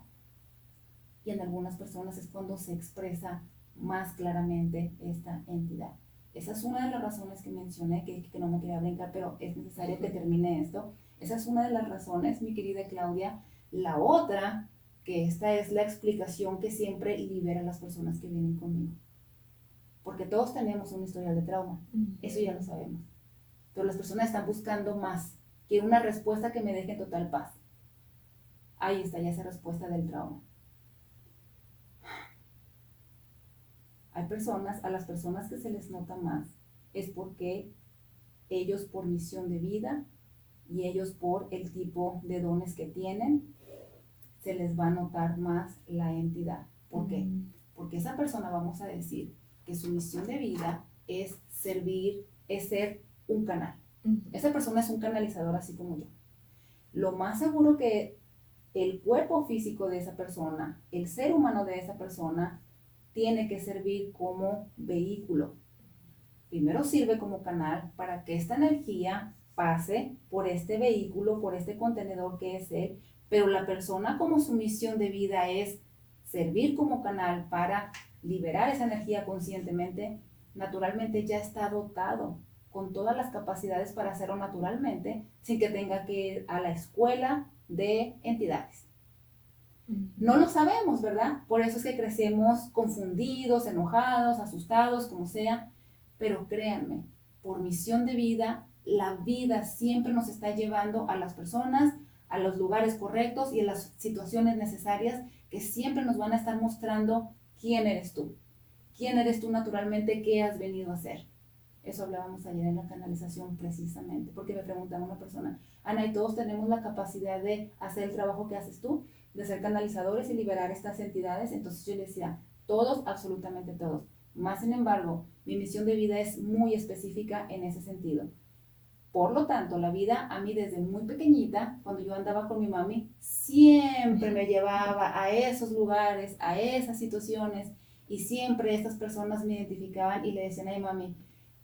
y en algunas personas es cuando se expresa más claramente esta entidad. Esa es una de las razones que mencioné, que, que no me quería brincar, pero es necesario que termine esto. Esa es una de las razones, mi querida Claudia. La otra, que esta es la explicación que siempre libera a las personas que vienen conmigo. Porque todos tenemos una historia de trauma, eso ya lo sabemos. Pero las personas están buscando más, que una respuesta que me deje en total paz. Ahí está ya esa respuesta del trauma. Hay personas, a las personas que se les nota más, es porque ellos por misión de vida y ellos por el tipo de dones que tienen, se les va a notar más la entidad. ¿Por qué? Porque esa persona, vamos a decir, que su misión de vida es servir, es ser un canal. Esa persona es un canalizador así como yo. Lo más seguro que el cuerpo físico de esa persona, el ser humano de esa persona, tiene que servir como vehículo. Primero sirve como canal para que esta energía pase por este vehículo, por este contenedor que es él, pero la persona como su misión de vida es servir como canal para liberar esa energía conscientemente, naturalmente ya está dotado con todas las capacidades para hacerlo naturalmente, sin que tenga que ir a la escuela de entidades. No lo sabemos, ¿verdad? Por eso es que crecemos confundidos, enojados, asustados, como sea, pero créanme, por misión de vida, la vida siempre nos está llevando a las personas, a los lugares correctos y a las situaciones necesarias que siempre nos van a estar mostrando quién eres tú. ¿Quién eres tú naturalmente? ¿Qué has venido a hacer? Eso hablábamos ayer en la canalización precisamente, porque me preguntaba una persona, Ana, ¿y todos tenemos la capacidad de hacer el trabajo que haces tú, de ser canalizadores y liberar estas entidades? Entonces yo le decía, todos, absolutamente todos. Más sin embargo, mi misión de vida es muy específica en ese sentido. Por lo tanto, la vida a mí desde muy pequeñita, cuando yo andaba con mi mami, siempre me llevaba a esos lugares, a esas situaciones, y siempre estas personas me identificaban y le decían, ay mami,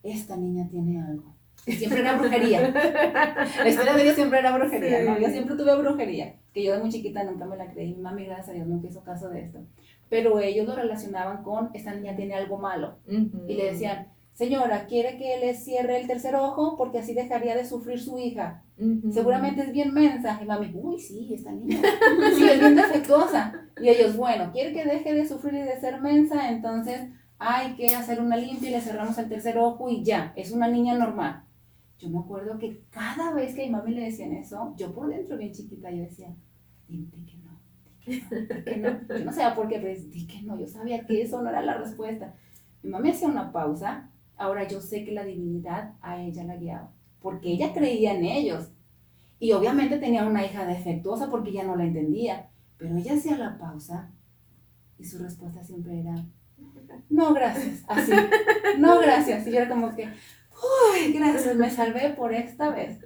esta niña tiene algo. Siempre era brujería. La historia de ellos siempre era brujería, ¿no? Yo siempre tuve brujería, que yo de muy chiquita nunca me la creí. Mi mami, gracias a Dios, nunca hizo caso de esto. Pero ellos lo relacionaban con, esta niña tiene algo malo. Y le decían, señora, ¿quiere que le cierre el tercer ojo? Porque así dejaría de sufrir su hija. Seguramente es bien mensa. Y mami, uy, sí, esta niña. sí, es bien defectuosa. Y ellos, bueno, ¿quiere que deje de sufrir y de ser mensa? Entonces hay que hacer una limpia y le cerramos el tercer ojo y ya, es una niña normal. Yo me acuerdo que cada vez que a mi mami le decían eso, yo por dentro bien chiquita, yo decía, di, que no, di que no, di que no. Yo no sabía por qué, pero di que no, yo sabía que eso no era la respuesta. Mi mami hacía una pausa, ahora yo sé que la divinidad a ella la guiaba, porque ella creía en ellos. Y obviamente tenía una hija defectuosa porque ella no la entendía, pero ella hacía la pausa y su respuesta siempre era, no, gracias, así, no, gracias. Y yo era como que, uy, gracias, me salvé por esta vez.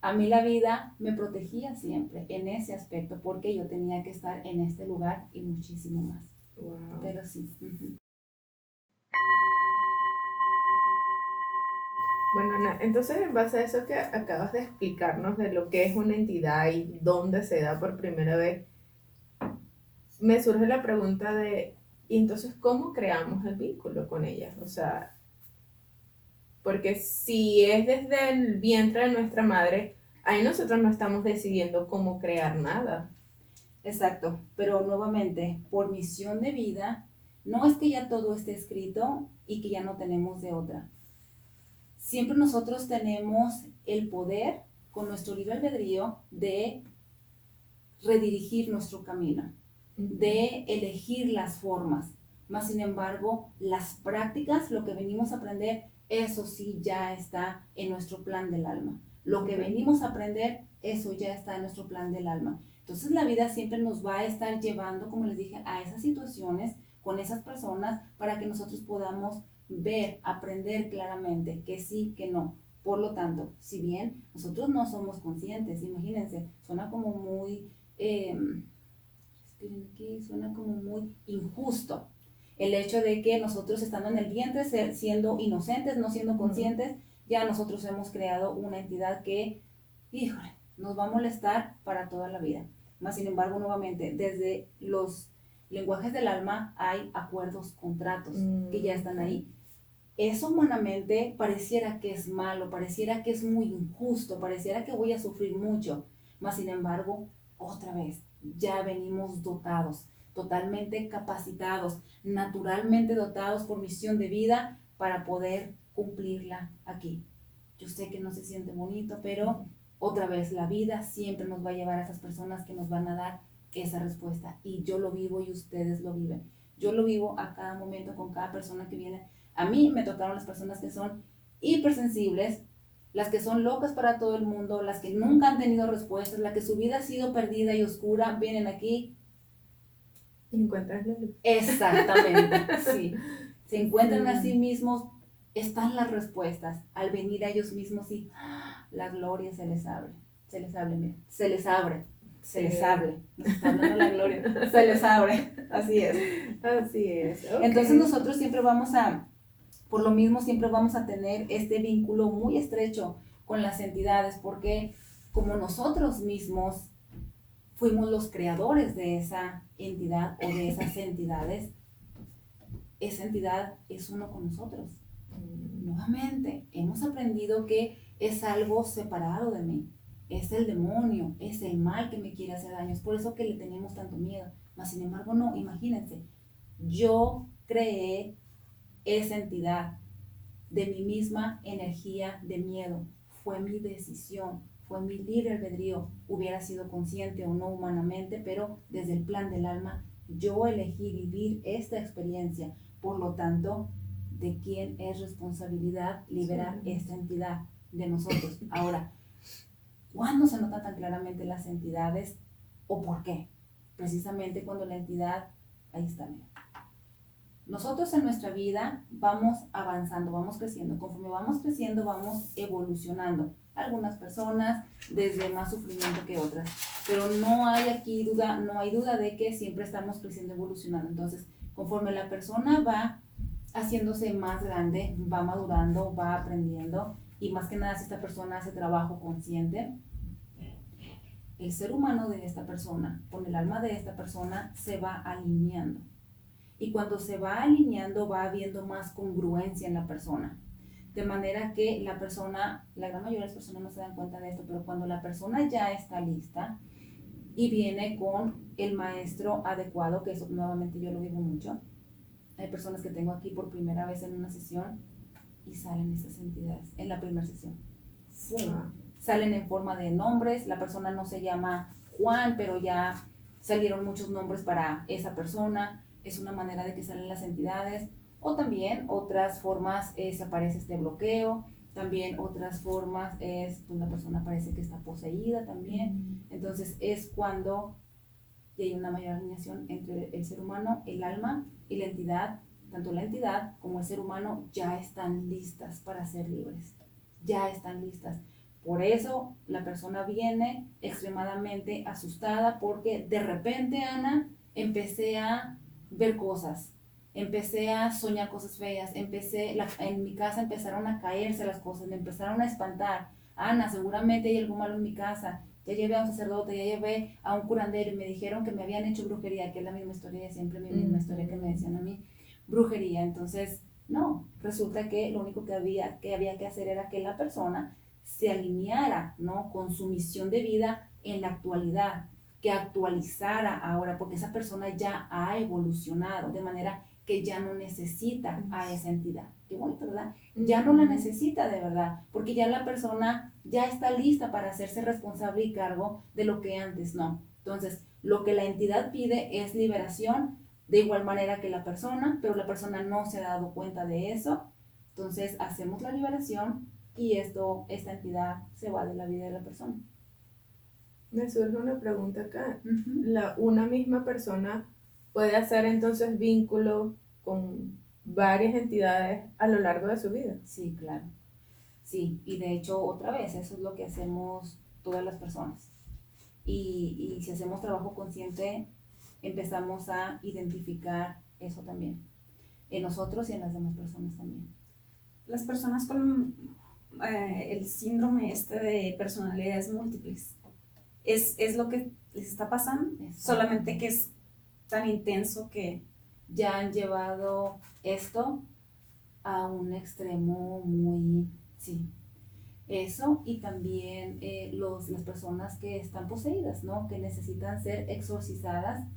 A mí la vida me protegía siempre en ese aspecto porque yo tenía que estar en este lugar y muchísimo más. Pero sí. Bueno, Ana, entonces en base a eso que acabas de explicarnos de lo que es una entidad y dónde se da por primera vez, me surge la pregunta de y entonces, ¿cómo creamos el vínculo con ellas? O sea, porque si es desde el vientre de nuestra madre, ahí nosotros no estamos decidiendo cómo crear nada. Exacto, pero nuevamente, por misión de vida, no es que ya todo esté escrito y que ya no tenemos de otra. Siempre nosotros tenemos el poder con nuestro libre albedrío de redirigir nuestro camino de elegir las formas. Más sin embargo, las prácticas, lo que venimos a aprender, eso sí ya está en nuestro plan del alma. Lo que venimos a aprender, eso ya está en nuestro plan del alma. Entonces la vida siempre nos va a estar llevando, como les dije, a esas situaciones con esas personas para que nosotros podamos ver, aprender claramente que sí, que no. Por lo tanto, si bien nosotros no somos conscientes, imagínense, suena como muy... Em, que suena como muy injusto. El hecho de que nosotros estando en el vientre, siendo inocentes, no siendo conscientes, ya nosotros hemos creado una entidad que, híjole, nos va a molestar para toda la vida. Más sin embargo, nuevamente, desde los lenguajes del alma hay acuerdos, contratos que ya están ahí. Eso humanamente pareciera que es malo, pareciera que es muy injusto, pareciera que voy a sufrir mucho. Más sin embargo, otra vez, ya venimos dotados, totalmente capacitados, naturalmente dotados por misión de vida para poder cumplirla aquí. Yo sé que no se siente bonito, pero otra vez la vida siempre nos va a llevar a esas personas que nos van a dar esa respuesta. Y yo lo vivo y ustedes lo viven. Yo lo vivo a cada momento con cada persona que viene. A mí me tocaron las personas que son hipersensibles, las que son locas para todo el mundo, las que nunca han tenido respuestas, las que su vida ha sido perdida y oscura, vienen aquí. Y encuentran Exactamente, sí. Se encuentran a sí mismos están las respuestas. Al venir a ellos mismos y ¡ah! la gloria se les abre. Se les abre, mira, se les abre. Se les abre. Nos está hablando la gloria. Se les abre. Así es. Así es. Entonces nosotros siempre vamos a, por lo mismo, siempre vamos a tener este vínculo muy estrecho con las entidades, porque como nosotros mismos fuimos los creadores de esa entidad o de esas entidades, esa entidad es uno con nosotros. Mm. Nuevamente, hemos aprendido que es algo separado de mí. Es el demonio, es el mal que me quiere hacer daño. Es por eso que le tenemos tanto miedo. Mas, sin embargo, no, imagínense, yo creé esa entidad de mi misma energía de miedo. Fue mi decisión, fue mi libre albedrío. Hubiera sido consciente o no humanamente, pero desde el plan del alma, yo elegí vivir esta experiencia. Por lo tanto, ¿de quién es responsabilidad liberar esta entidad? De nosotros. Ahora, ¿cuándo se notan tan claramente las entidades o por qué? Precisamente cuando la entidad, ahí está, mira nosotros en nuestra vida vamos avanzando, vamos creciendo. Conforme vamos creciendo, vamos evolucionando. Algunas personas desde más sufrimiento que otras. Pero no hay aquí duda, no hay duda de que siempre estamos creciendo, evolucionando. Entonces, conforme la persona va haciéndose más grande, va madurando, va aprendiendo, y más que nada si esta persona hace trabajo consciente, el ser humano de esta persona, con el alma de esta persona, se va alineando y cuando se va alineando va habiendo más congruencia en la persona. De manera que la persona, la gran mayoría de las personas no se dan cuenta de esto, pero cuando la persona ya está lista y viene con el maestro adecuado, que eso nuevamente yo lo digo mucho, hay personas que tengo aquí por primera vez en una sesión y salen esas entidades en la primera sesión. Salen en forma de nombres, la persona no se llama Juan, pero ya salieron muchos nombres para esa persona es una manera de que salen las entidades, o también otras formas es aparece este bloqueo, también otras formas es pues la persona parece que está poseída también, entonces es cuando hay una mayor alineación entre el ser humano, el alma y la entidad, tanto la entidad como el ser humano ya están listas para ser libres, ya están listas. Por eso la persona viene extremadamente asustada porque de repente, Ana, empecé a ver cosas. Empecé a soñar cosas feas, empecé, en mi casa empezaron a caerse las cosas, me empezaron a espantar. Ana, seguramente hay algo malo en mi casa. Ya llevé a un sacerdote, ya llevé a un curandero y me dijeron que me habían hecho brujería, que es la misma historia de siempre, mi misma historia que me decían a mí, brujería. Entonces, no, resulta que lo único que había que, había que hacer era que la persona se alineara, ¿no? Con su misión de vida en la actualidad, que actualizara ahora, porque esa persona ya ha evolucionado, de manera que ya no necesita a esa entidad. Qué bonito, ¿verdad? Ya no la necesita de verdad, porque ya la persona ya está lista para hacerse responsable y cargo de lo que antes no. Entonces, lo que la entidad pide es liberación, de igual manera que la persona, pero la persona no se ha dado cuenta de eso. Entonces, hacemos la liberación y esto, esta entidad se va de la vida de la persona. Me surge una pregunta acá. la, ¿Una misma persona puede hacer entonces vínculo con varias entidades a lo largo de su vida? Sí, claro. Sí, y de hecho, otra vez, eso es lo que hacemos todas las personas. Y, y si hacemos trabajo consciente, empezamos a identificar eso también, en nosotros y en las demás personas también. Las personas con eh, el síndrome este de personalidades múltiples, es, lo que les está pasando, solamente que es tan intenso que ya han llevado esto a un extremo muy, sí, eso y también eh, los, las personas que están poseídas, ¿no? Que necesitan ser exorcizadas.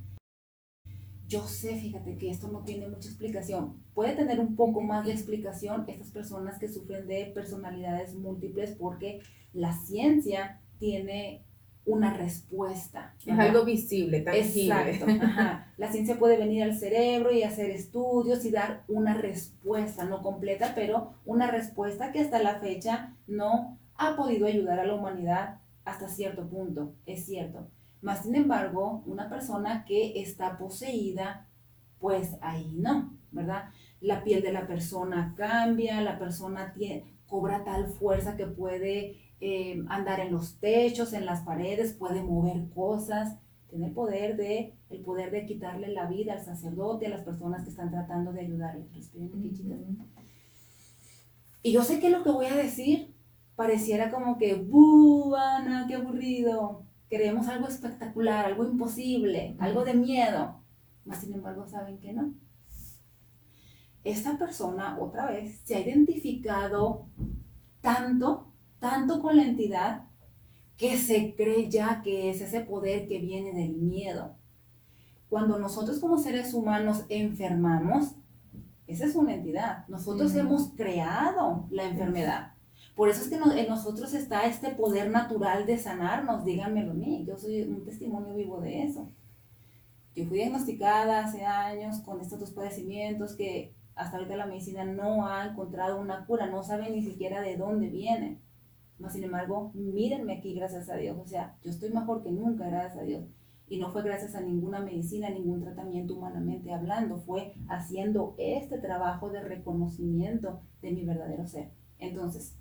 Yo sé, fíjate que esto no tiene mucha explicación. Puede tener un poco más de explicación estas personas que sufren de personalidades múltiples porque la ciencia tiene una respuesta. Es algo visible, tangible. Exacto. La ciencia puede venir al cerebro y hacer estudios y dar una respuesta, no completa, pero una respuesta que hasta la fecha no ha podido ayudar a la humanidad hasta cierto punto, es cierto. Más sin embargo, una persona que está poseída, pues ahí no, ¿verdad? la piel de la persona cambia, la persona tiene, cobra tal fuerza que puede eh, andar en los techos, en las paredes, puede mover cosas, tiene el poder de, el poder de quitarle la vida al sacerdote, a las personas que están tratando de ayudarle. Y yo sé que lo que voy a decir pareciera como que, ¡buh, Ana, qué aburrido! Queremos algo espectacular, algo imposible, algo de miedo. Mas sin embargo, saben que no. Esta persona, otra vez, se ha identificado tanto, tanto con la entidad, que se cree ya que es ese poder que viene del miedo. Cuando nosotros como seres humanos enfermamos, esa es una entidad. Nosotros hemos creado la enfermedad. Por eso es que en nosotros está este poder natural de sanarnos, díganmelo a mí, yo soy un testimonio vivo de eso. Yo fui diagnosticada hace años con estos dos padecimientos que hasta ahorita la medicina no ha encontrado una cura, no sabe ni siquiera de dónde vienen. Mas, sin embargo, mírenme aquí, gracias a Dios. O sea, yo estoy mejor que nunca, gracias a Dios. Y no fue gracias a ninguna medicina, ningún tratamiento humanamente hablando, fue haciendo este trabajo de reconocimiento de mi verdadero ser. Entonces,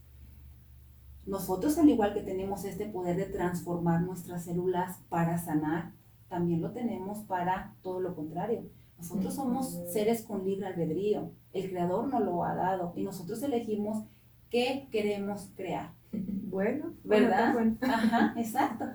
nosotros, al igual que tenemos este poder de transformar nuestras células para sanar, también lo tenemos para todo lo contrario. Nosotros somos seres con libre albedrío. El creador nos lo ha dado y nosotros elegimos qué queremos crear. Bueno, ¿verdad? Ajá, exacto.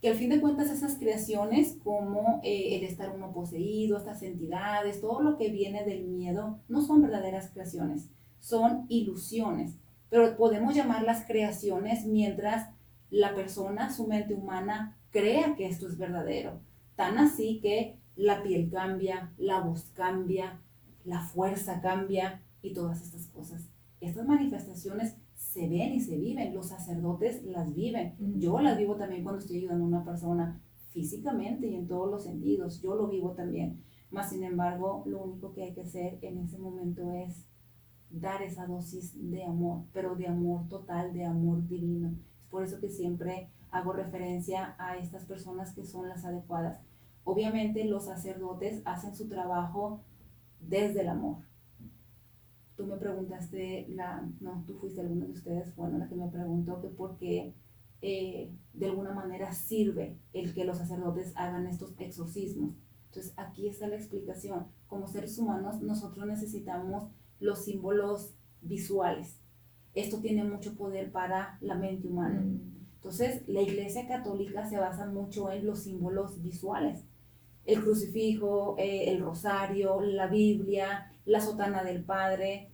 Que al fin de cuentas esas creaciones como eh, el estar uno poseído, estas entidades, todo lo que viene del miedo, no son verdaderas creaciones, son ilusiones. Pero podemos llamarlas creaciones mientras la persona, su mente humana, crea que esto es verdadero. Tan así que la piel cambia, la voz cambia, la fuerza cambia y todas estas cosas. Estas manifestaciones se ven y se viven, los sacerdotes las viven. Yo las vivo también cuando estoy ayudando a una persona físicamente y en todos los sentidos, yo lo vivo también. Más sin embargo, lo único que hay que hacer en ese momento es dar esa dosis de amor, pero de amor total, de amor divino. Es por eso que siempre hago referencia a estas personas que son las adecuadas. Obviamente los sacerdotes hacen su trabajo desde el amor. Tú me preguntaste, la, no, tú fuiste alguno de ustedes, bueno, la que me preguntó que por qué eh, de alguna manera sirve el que los sacerdotes hagan estos exorcismos. Entonces aquí está la explicación. Como seres humanos nosotros necesitamos los símbolos visuales. Esto tiene mucho poder para la mente humana. Mm. Entonces, la Iglesia Católica se basa mucho en los símbolos visuales. El crucifijo, eh, el rosario, la Biblia, la sotana del Padre.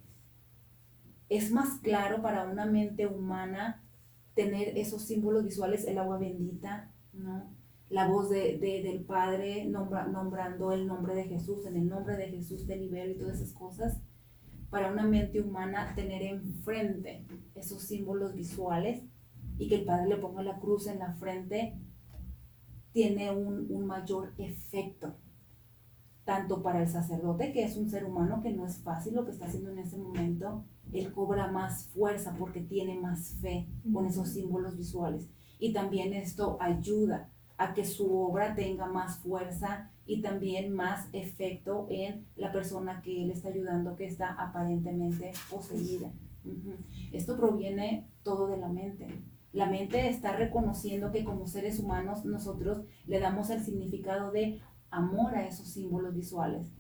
Es más claro para una mente humana tener esos símbolos visuales, el agua bendita, ¿no? la voz de, del Padre nombrando el nombre de Jesús, en el nombre de Jesús te libero y todas esas cosas para una mente humana tener enfrente esos símbolos visuales y que el Padre le ponga la cruz en la frente tiene un, un mayor efecto, tanto para el sacerdote, que es un ser humano que no es fácil lo que está haciendo en ese momento, él cobra más fuerza porque tiene más fe con esos símbolos visuales. Y también esto ayuda a que su obra tenga más fuerza y también más efecto en la persona que él está ayudando que está aparentemente poseída. Esto proviene todo de la mente. La mente está reconociendo que como seres humanos nosotros le damos el significado de amor a esos símbolos visuales.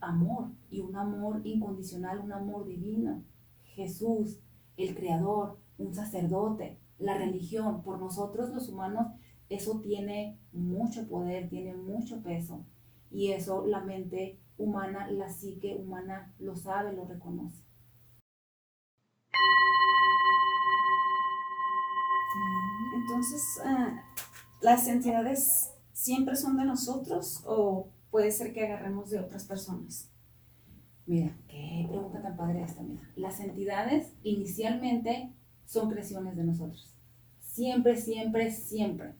Amor y un amor incondicional, un amor divino. Jesús, el creador, un sacerdote, la religión, por nosotros los humanos eso tiene mucho poder, tiene mucho peso. Y eso la mente humana, la psique humana lo sabe, lo reconoce. Entonces, ah, ¿las entidades siempre son de nosotros o puede ser que agarremos de otras personas? Mira, qué pregunta tan padre esta, mira. Las entidades inicialmente son creaciones de nosotros. Siempre, siempre, siempre.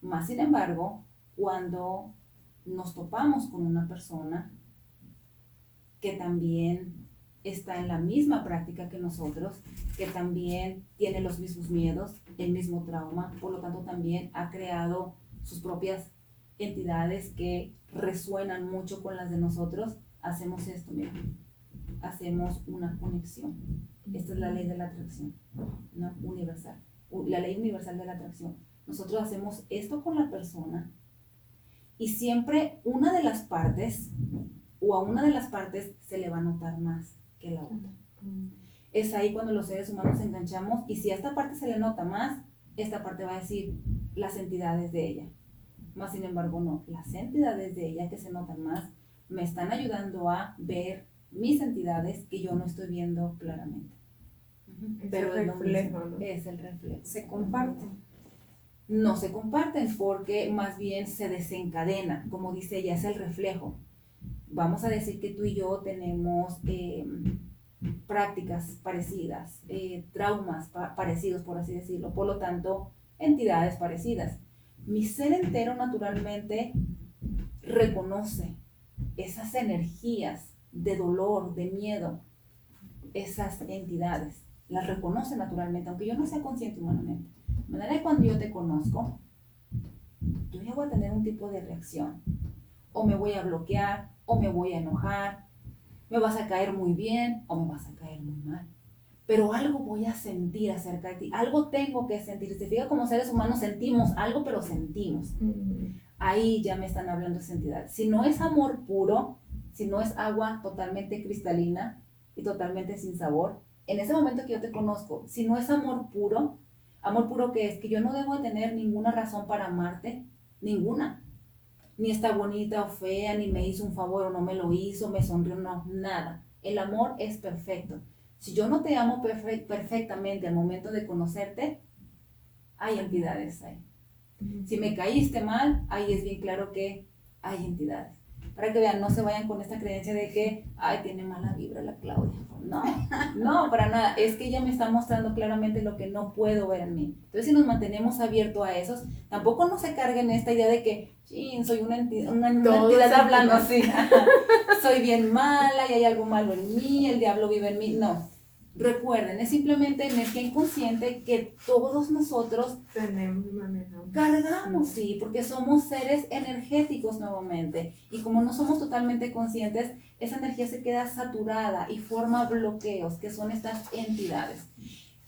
Más sin embargo, cuando nos topamos con una persona que también está en la misma práctica que nosotros, que también tiene los mismos miedos, el mismo trauma, por lo tanto también ha creado sus propias entidades que resuenan mucho con las de nosotros, hacemos esto, mira, hacemos una conexión. Esta es la ley de la atracción, ¿no? Universal. La ley universal de la atracción. Nosotros hacemos esto con la persona y siempre una de las partes o a una de las partes se le va a notar más que la otra. Es ahí cuando los seres humanos enganchamos y si a esta parte se le nota más, esta parte va a decir las entidades de ella. Más sin embargo, no, las entidades de ella que se notan más me están ayudando a ver mis entidades que yo no estoy viendo claramente. Pero el reflejo, ¿no? Es el reflejo. Se comparten. No se comparten porque más bien se desencadena, como dice ella, es el reflejo. Vamos a decir que tú y yo tenemos eh, prácticas parecidas, eh, traumas parecidos, por así decirlo, por lo tanto, entidades parecidas. Mi ser entero naturalmente reconoce esas energías de dolor, de miedo, esas entidades. Las reconoce naturalmente, aunque yo no sea consciente humanamente. De manera que cuando yo te conozco, yo ya voy a tener un tipo de reacción. O me voy a bloquear, o me voy a enojar, me vas a caer muy bien o me vas a caer muy mal. Pero algo voy a sentir acerca de ti, algo tengo que sentir. Se fija como seres humanos sentimos algo, pero sentimos. Ahí ya me están hablando de esa entidad. Si no es amor puro, si no es agua totalmente cristalina y totalmente sin sabor, en ese momento que yo te conozco, si no es amor puro, amor puro que es que yo no debo tener ninguna razón para amarte, ninguna ni está bonita o fea, ni me hizo un favor o no me lo hizo, me sonrió, no, nada. El amor es perfecto. Si yo no te amo perfectamente al momento de conocerte, hay entidades ahí. Si me caíste mal, ahí es bien claro que hay entidades. Para que vean, no se vayan con esta creencia de que, ay, tiene mala vibra la Claudia. No, no, para nada. Es que ella me está mostrando claramente lo que no puedo ver en mí. Entonces, si nos mantenemos abiertos a esos, tampoco no se carguen esta idea de que, soy una, entidad, una, entidad hablando así. soy bien mala y hay algo malo en mí, el diablo vive en mí. No, Recuerden, es simplemente energía inconsciente que todos nosotros tenemos y manejamos. Cargamos, sí, porque somos seres energéticos nuevamente. Y como no somos totalmente conscientes, esa energía se queda saturada y forma bloqueos, que son estas entidades.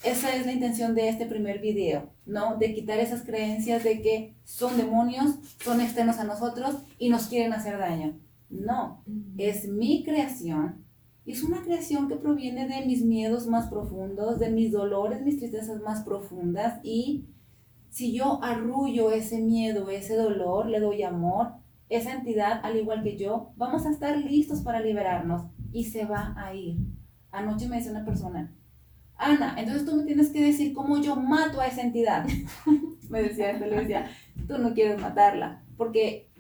Esa es la intención de este primer video, ¿no? De quitar esas creencias de que son demonios, son externos a nosotros y nos quieren hacer daño. No, es mi creación es una creación que proviene de mis miedos más profundos, de mis dolores, mis tristezas más profundas. Y si yo arrullo ese miedo, ese dolor, le doy amor, esa entidad, al igual que yo, vamos a estar listos para liberarnos y se va a ir. Anoche me dice una persona, Ana, entonces tú me tienes que decir cómo yo mato a esa entidad. me decía esto, le decía, tú no quieres matarla, porque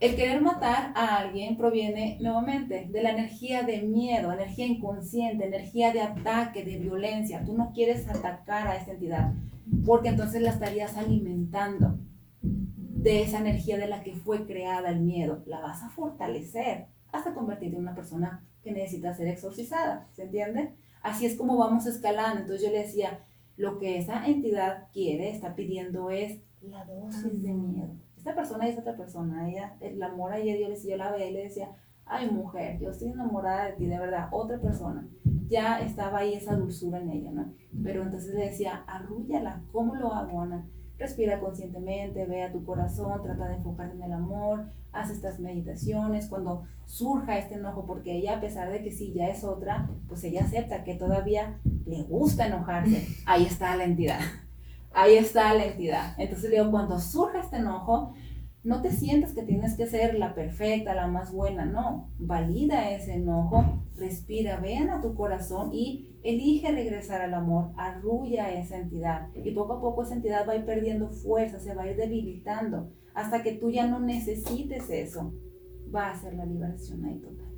el querer matar a alguien proviene nuevamente de la energía de miedo, energía inconsciente, energía de ataque, de violencia. Tú no quieres atacar a esa entidad porque entonces la estarías alimentando de esa energía de la que fue creada el miedo. La vas a fortalecer hasta convertirte en una persona que necesita ser exorcizada. ¿Se entiende? Así es como vamos escalando. Entonces yo le decía, lo que esa entidad quiere, está pidiendo es la dosis de miedo esta persona es otra persona, ella, el amor ayer yo, yo la veía y le decía, ay mujer, yo estoy enamorada de ti, de verdad, otra persona. Ya estaba ahí esa dulzura en ella, ¿no? Pero entonces le decía, arrúllala, ¿cómo lo hago, Ana? Respira conscientemente, ve a tu corazón, trata de enfocarte en el amor, haz estas meditaciones, cuando surja este enojo, porque ella a pesar de que sí, ya es otra, pues ella acepta que todavía le gusta enojarse, ahí está la entidad. Ahí está la entidad. Entonces digo, cuando surge este enojo, no te sientas que tienes que ser la perfecta, la más buena, no. Valida ese enojo, respira, ven a tu corazón y elige regresar al amor, arrulla esa entidad. Y poco a poco esa entidad va a ir perdiendo fuerza, se va a ir debilitando, hasta que tú ya no necesites eso. Va a ser la liberación ahí total.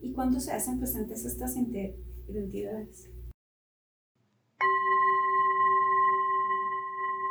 ¿Y cuándo se hacen presentes estas identidades?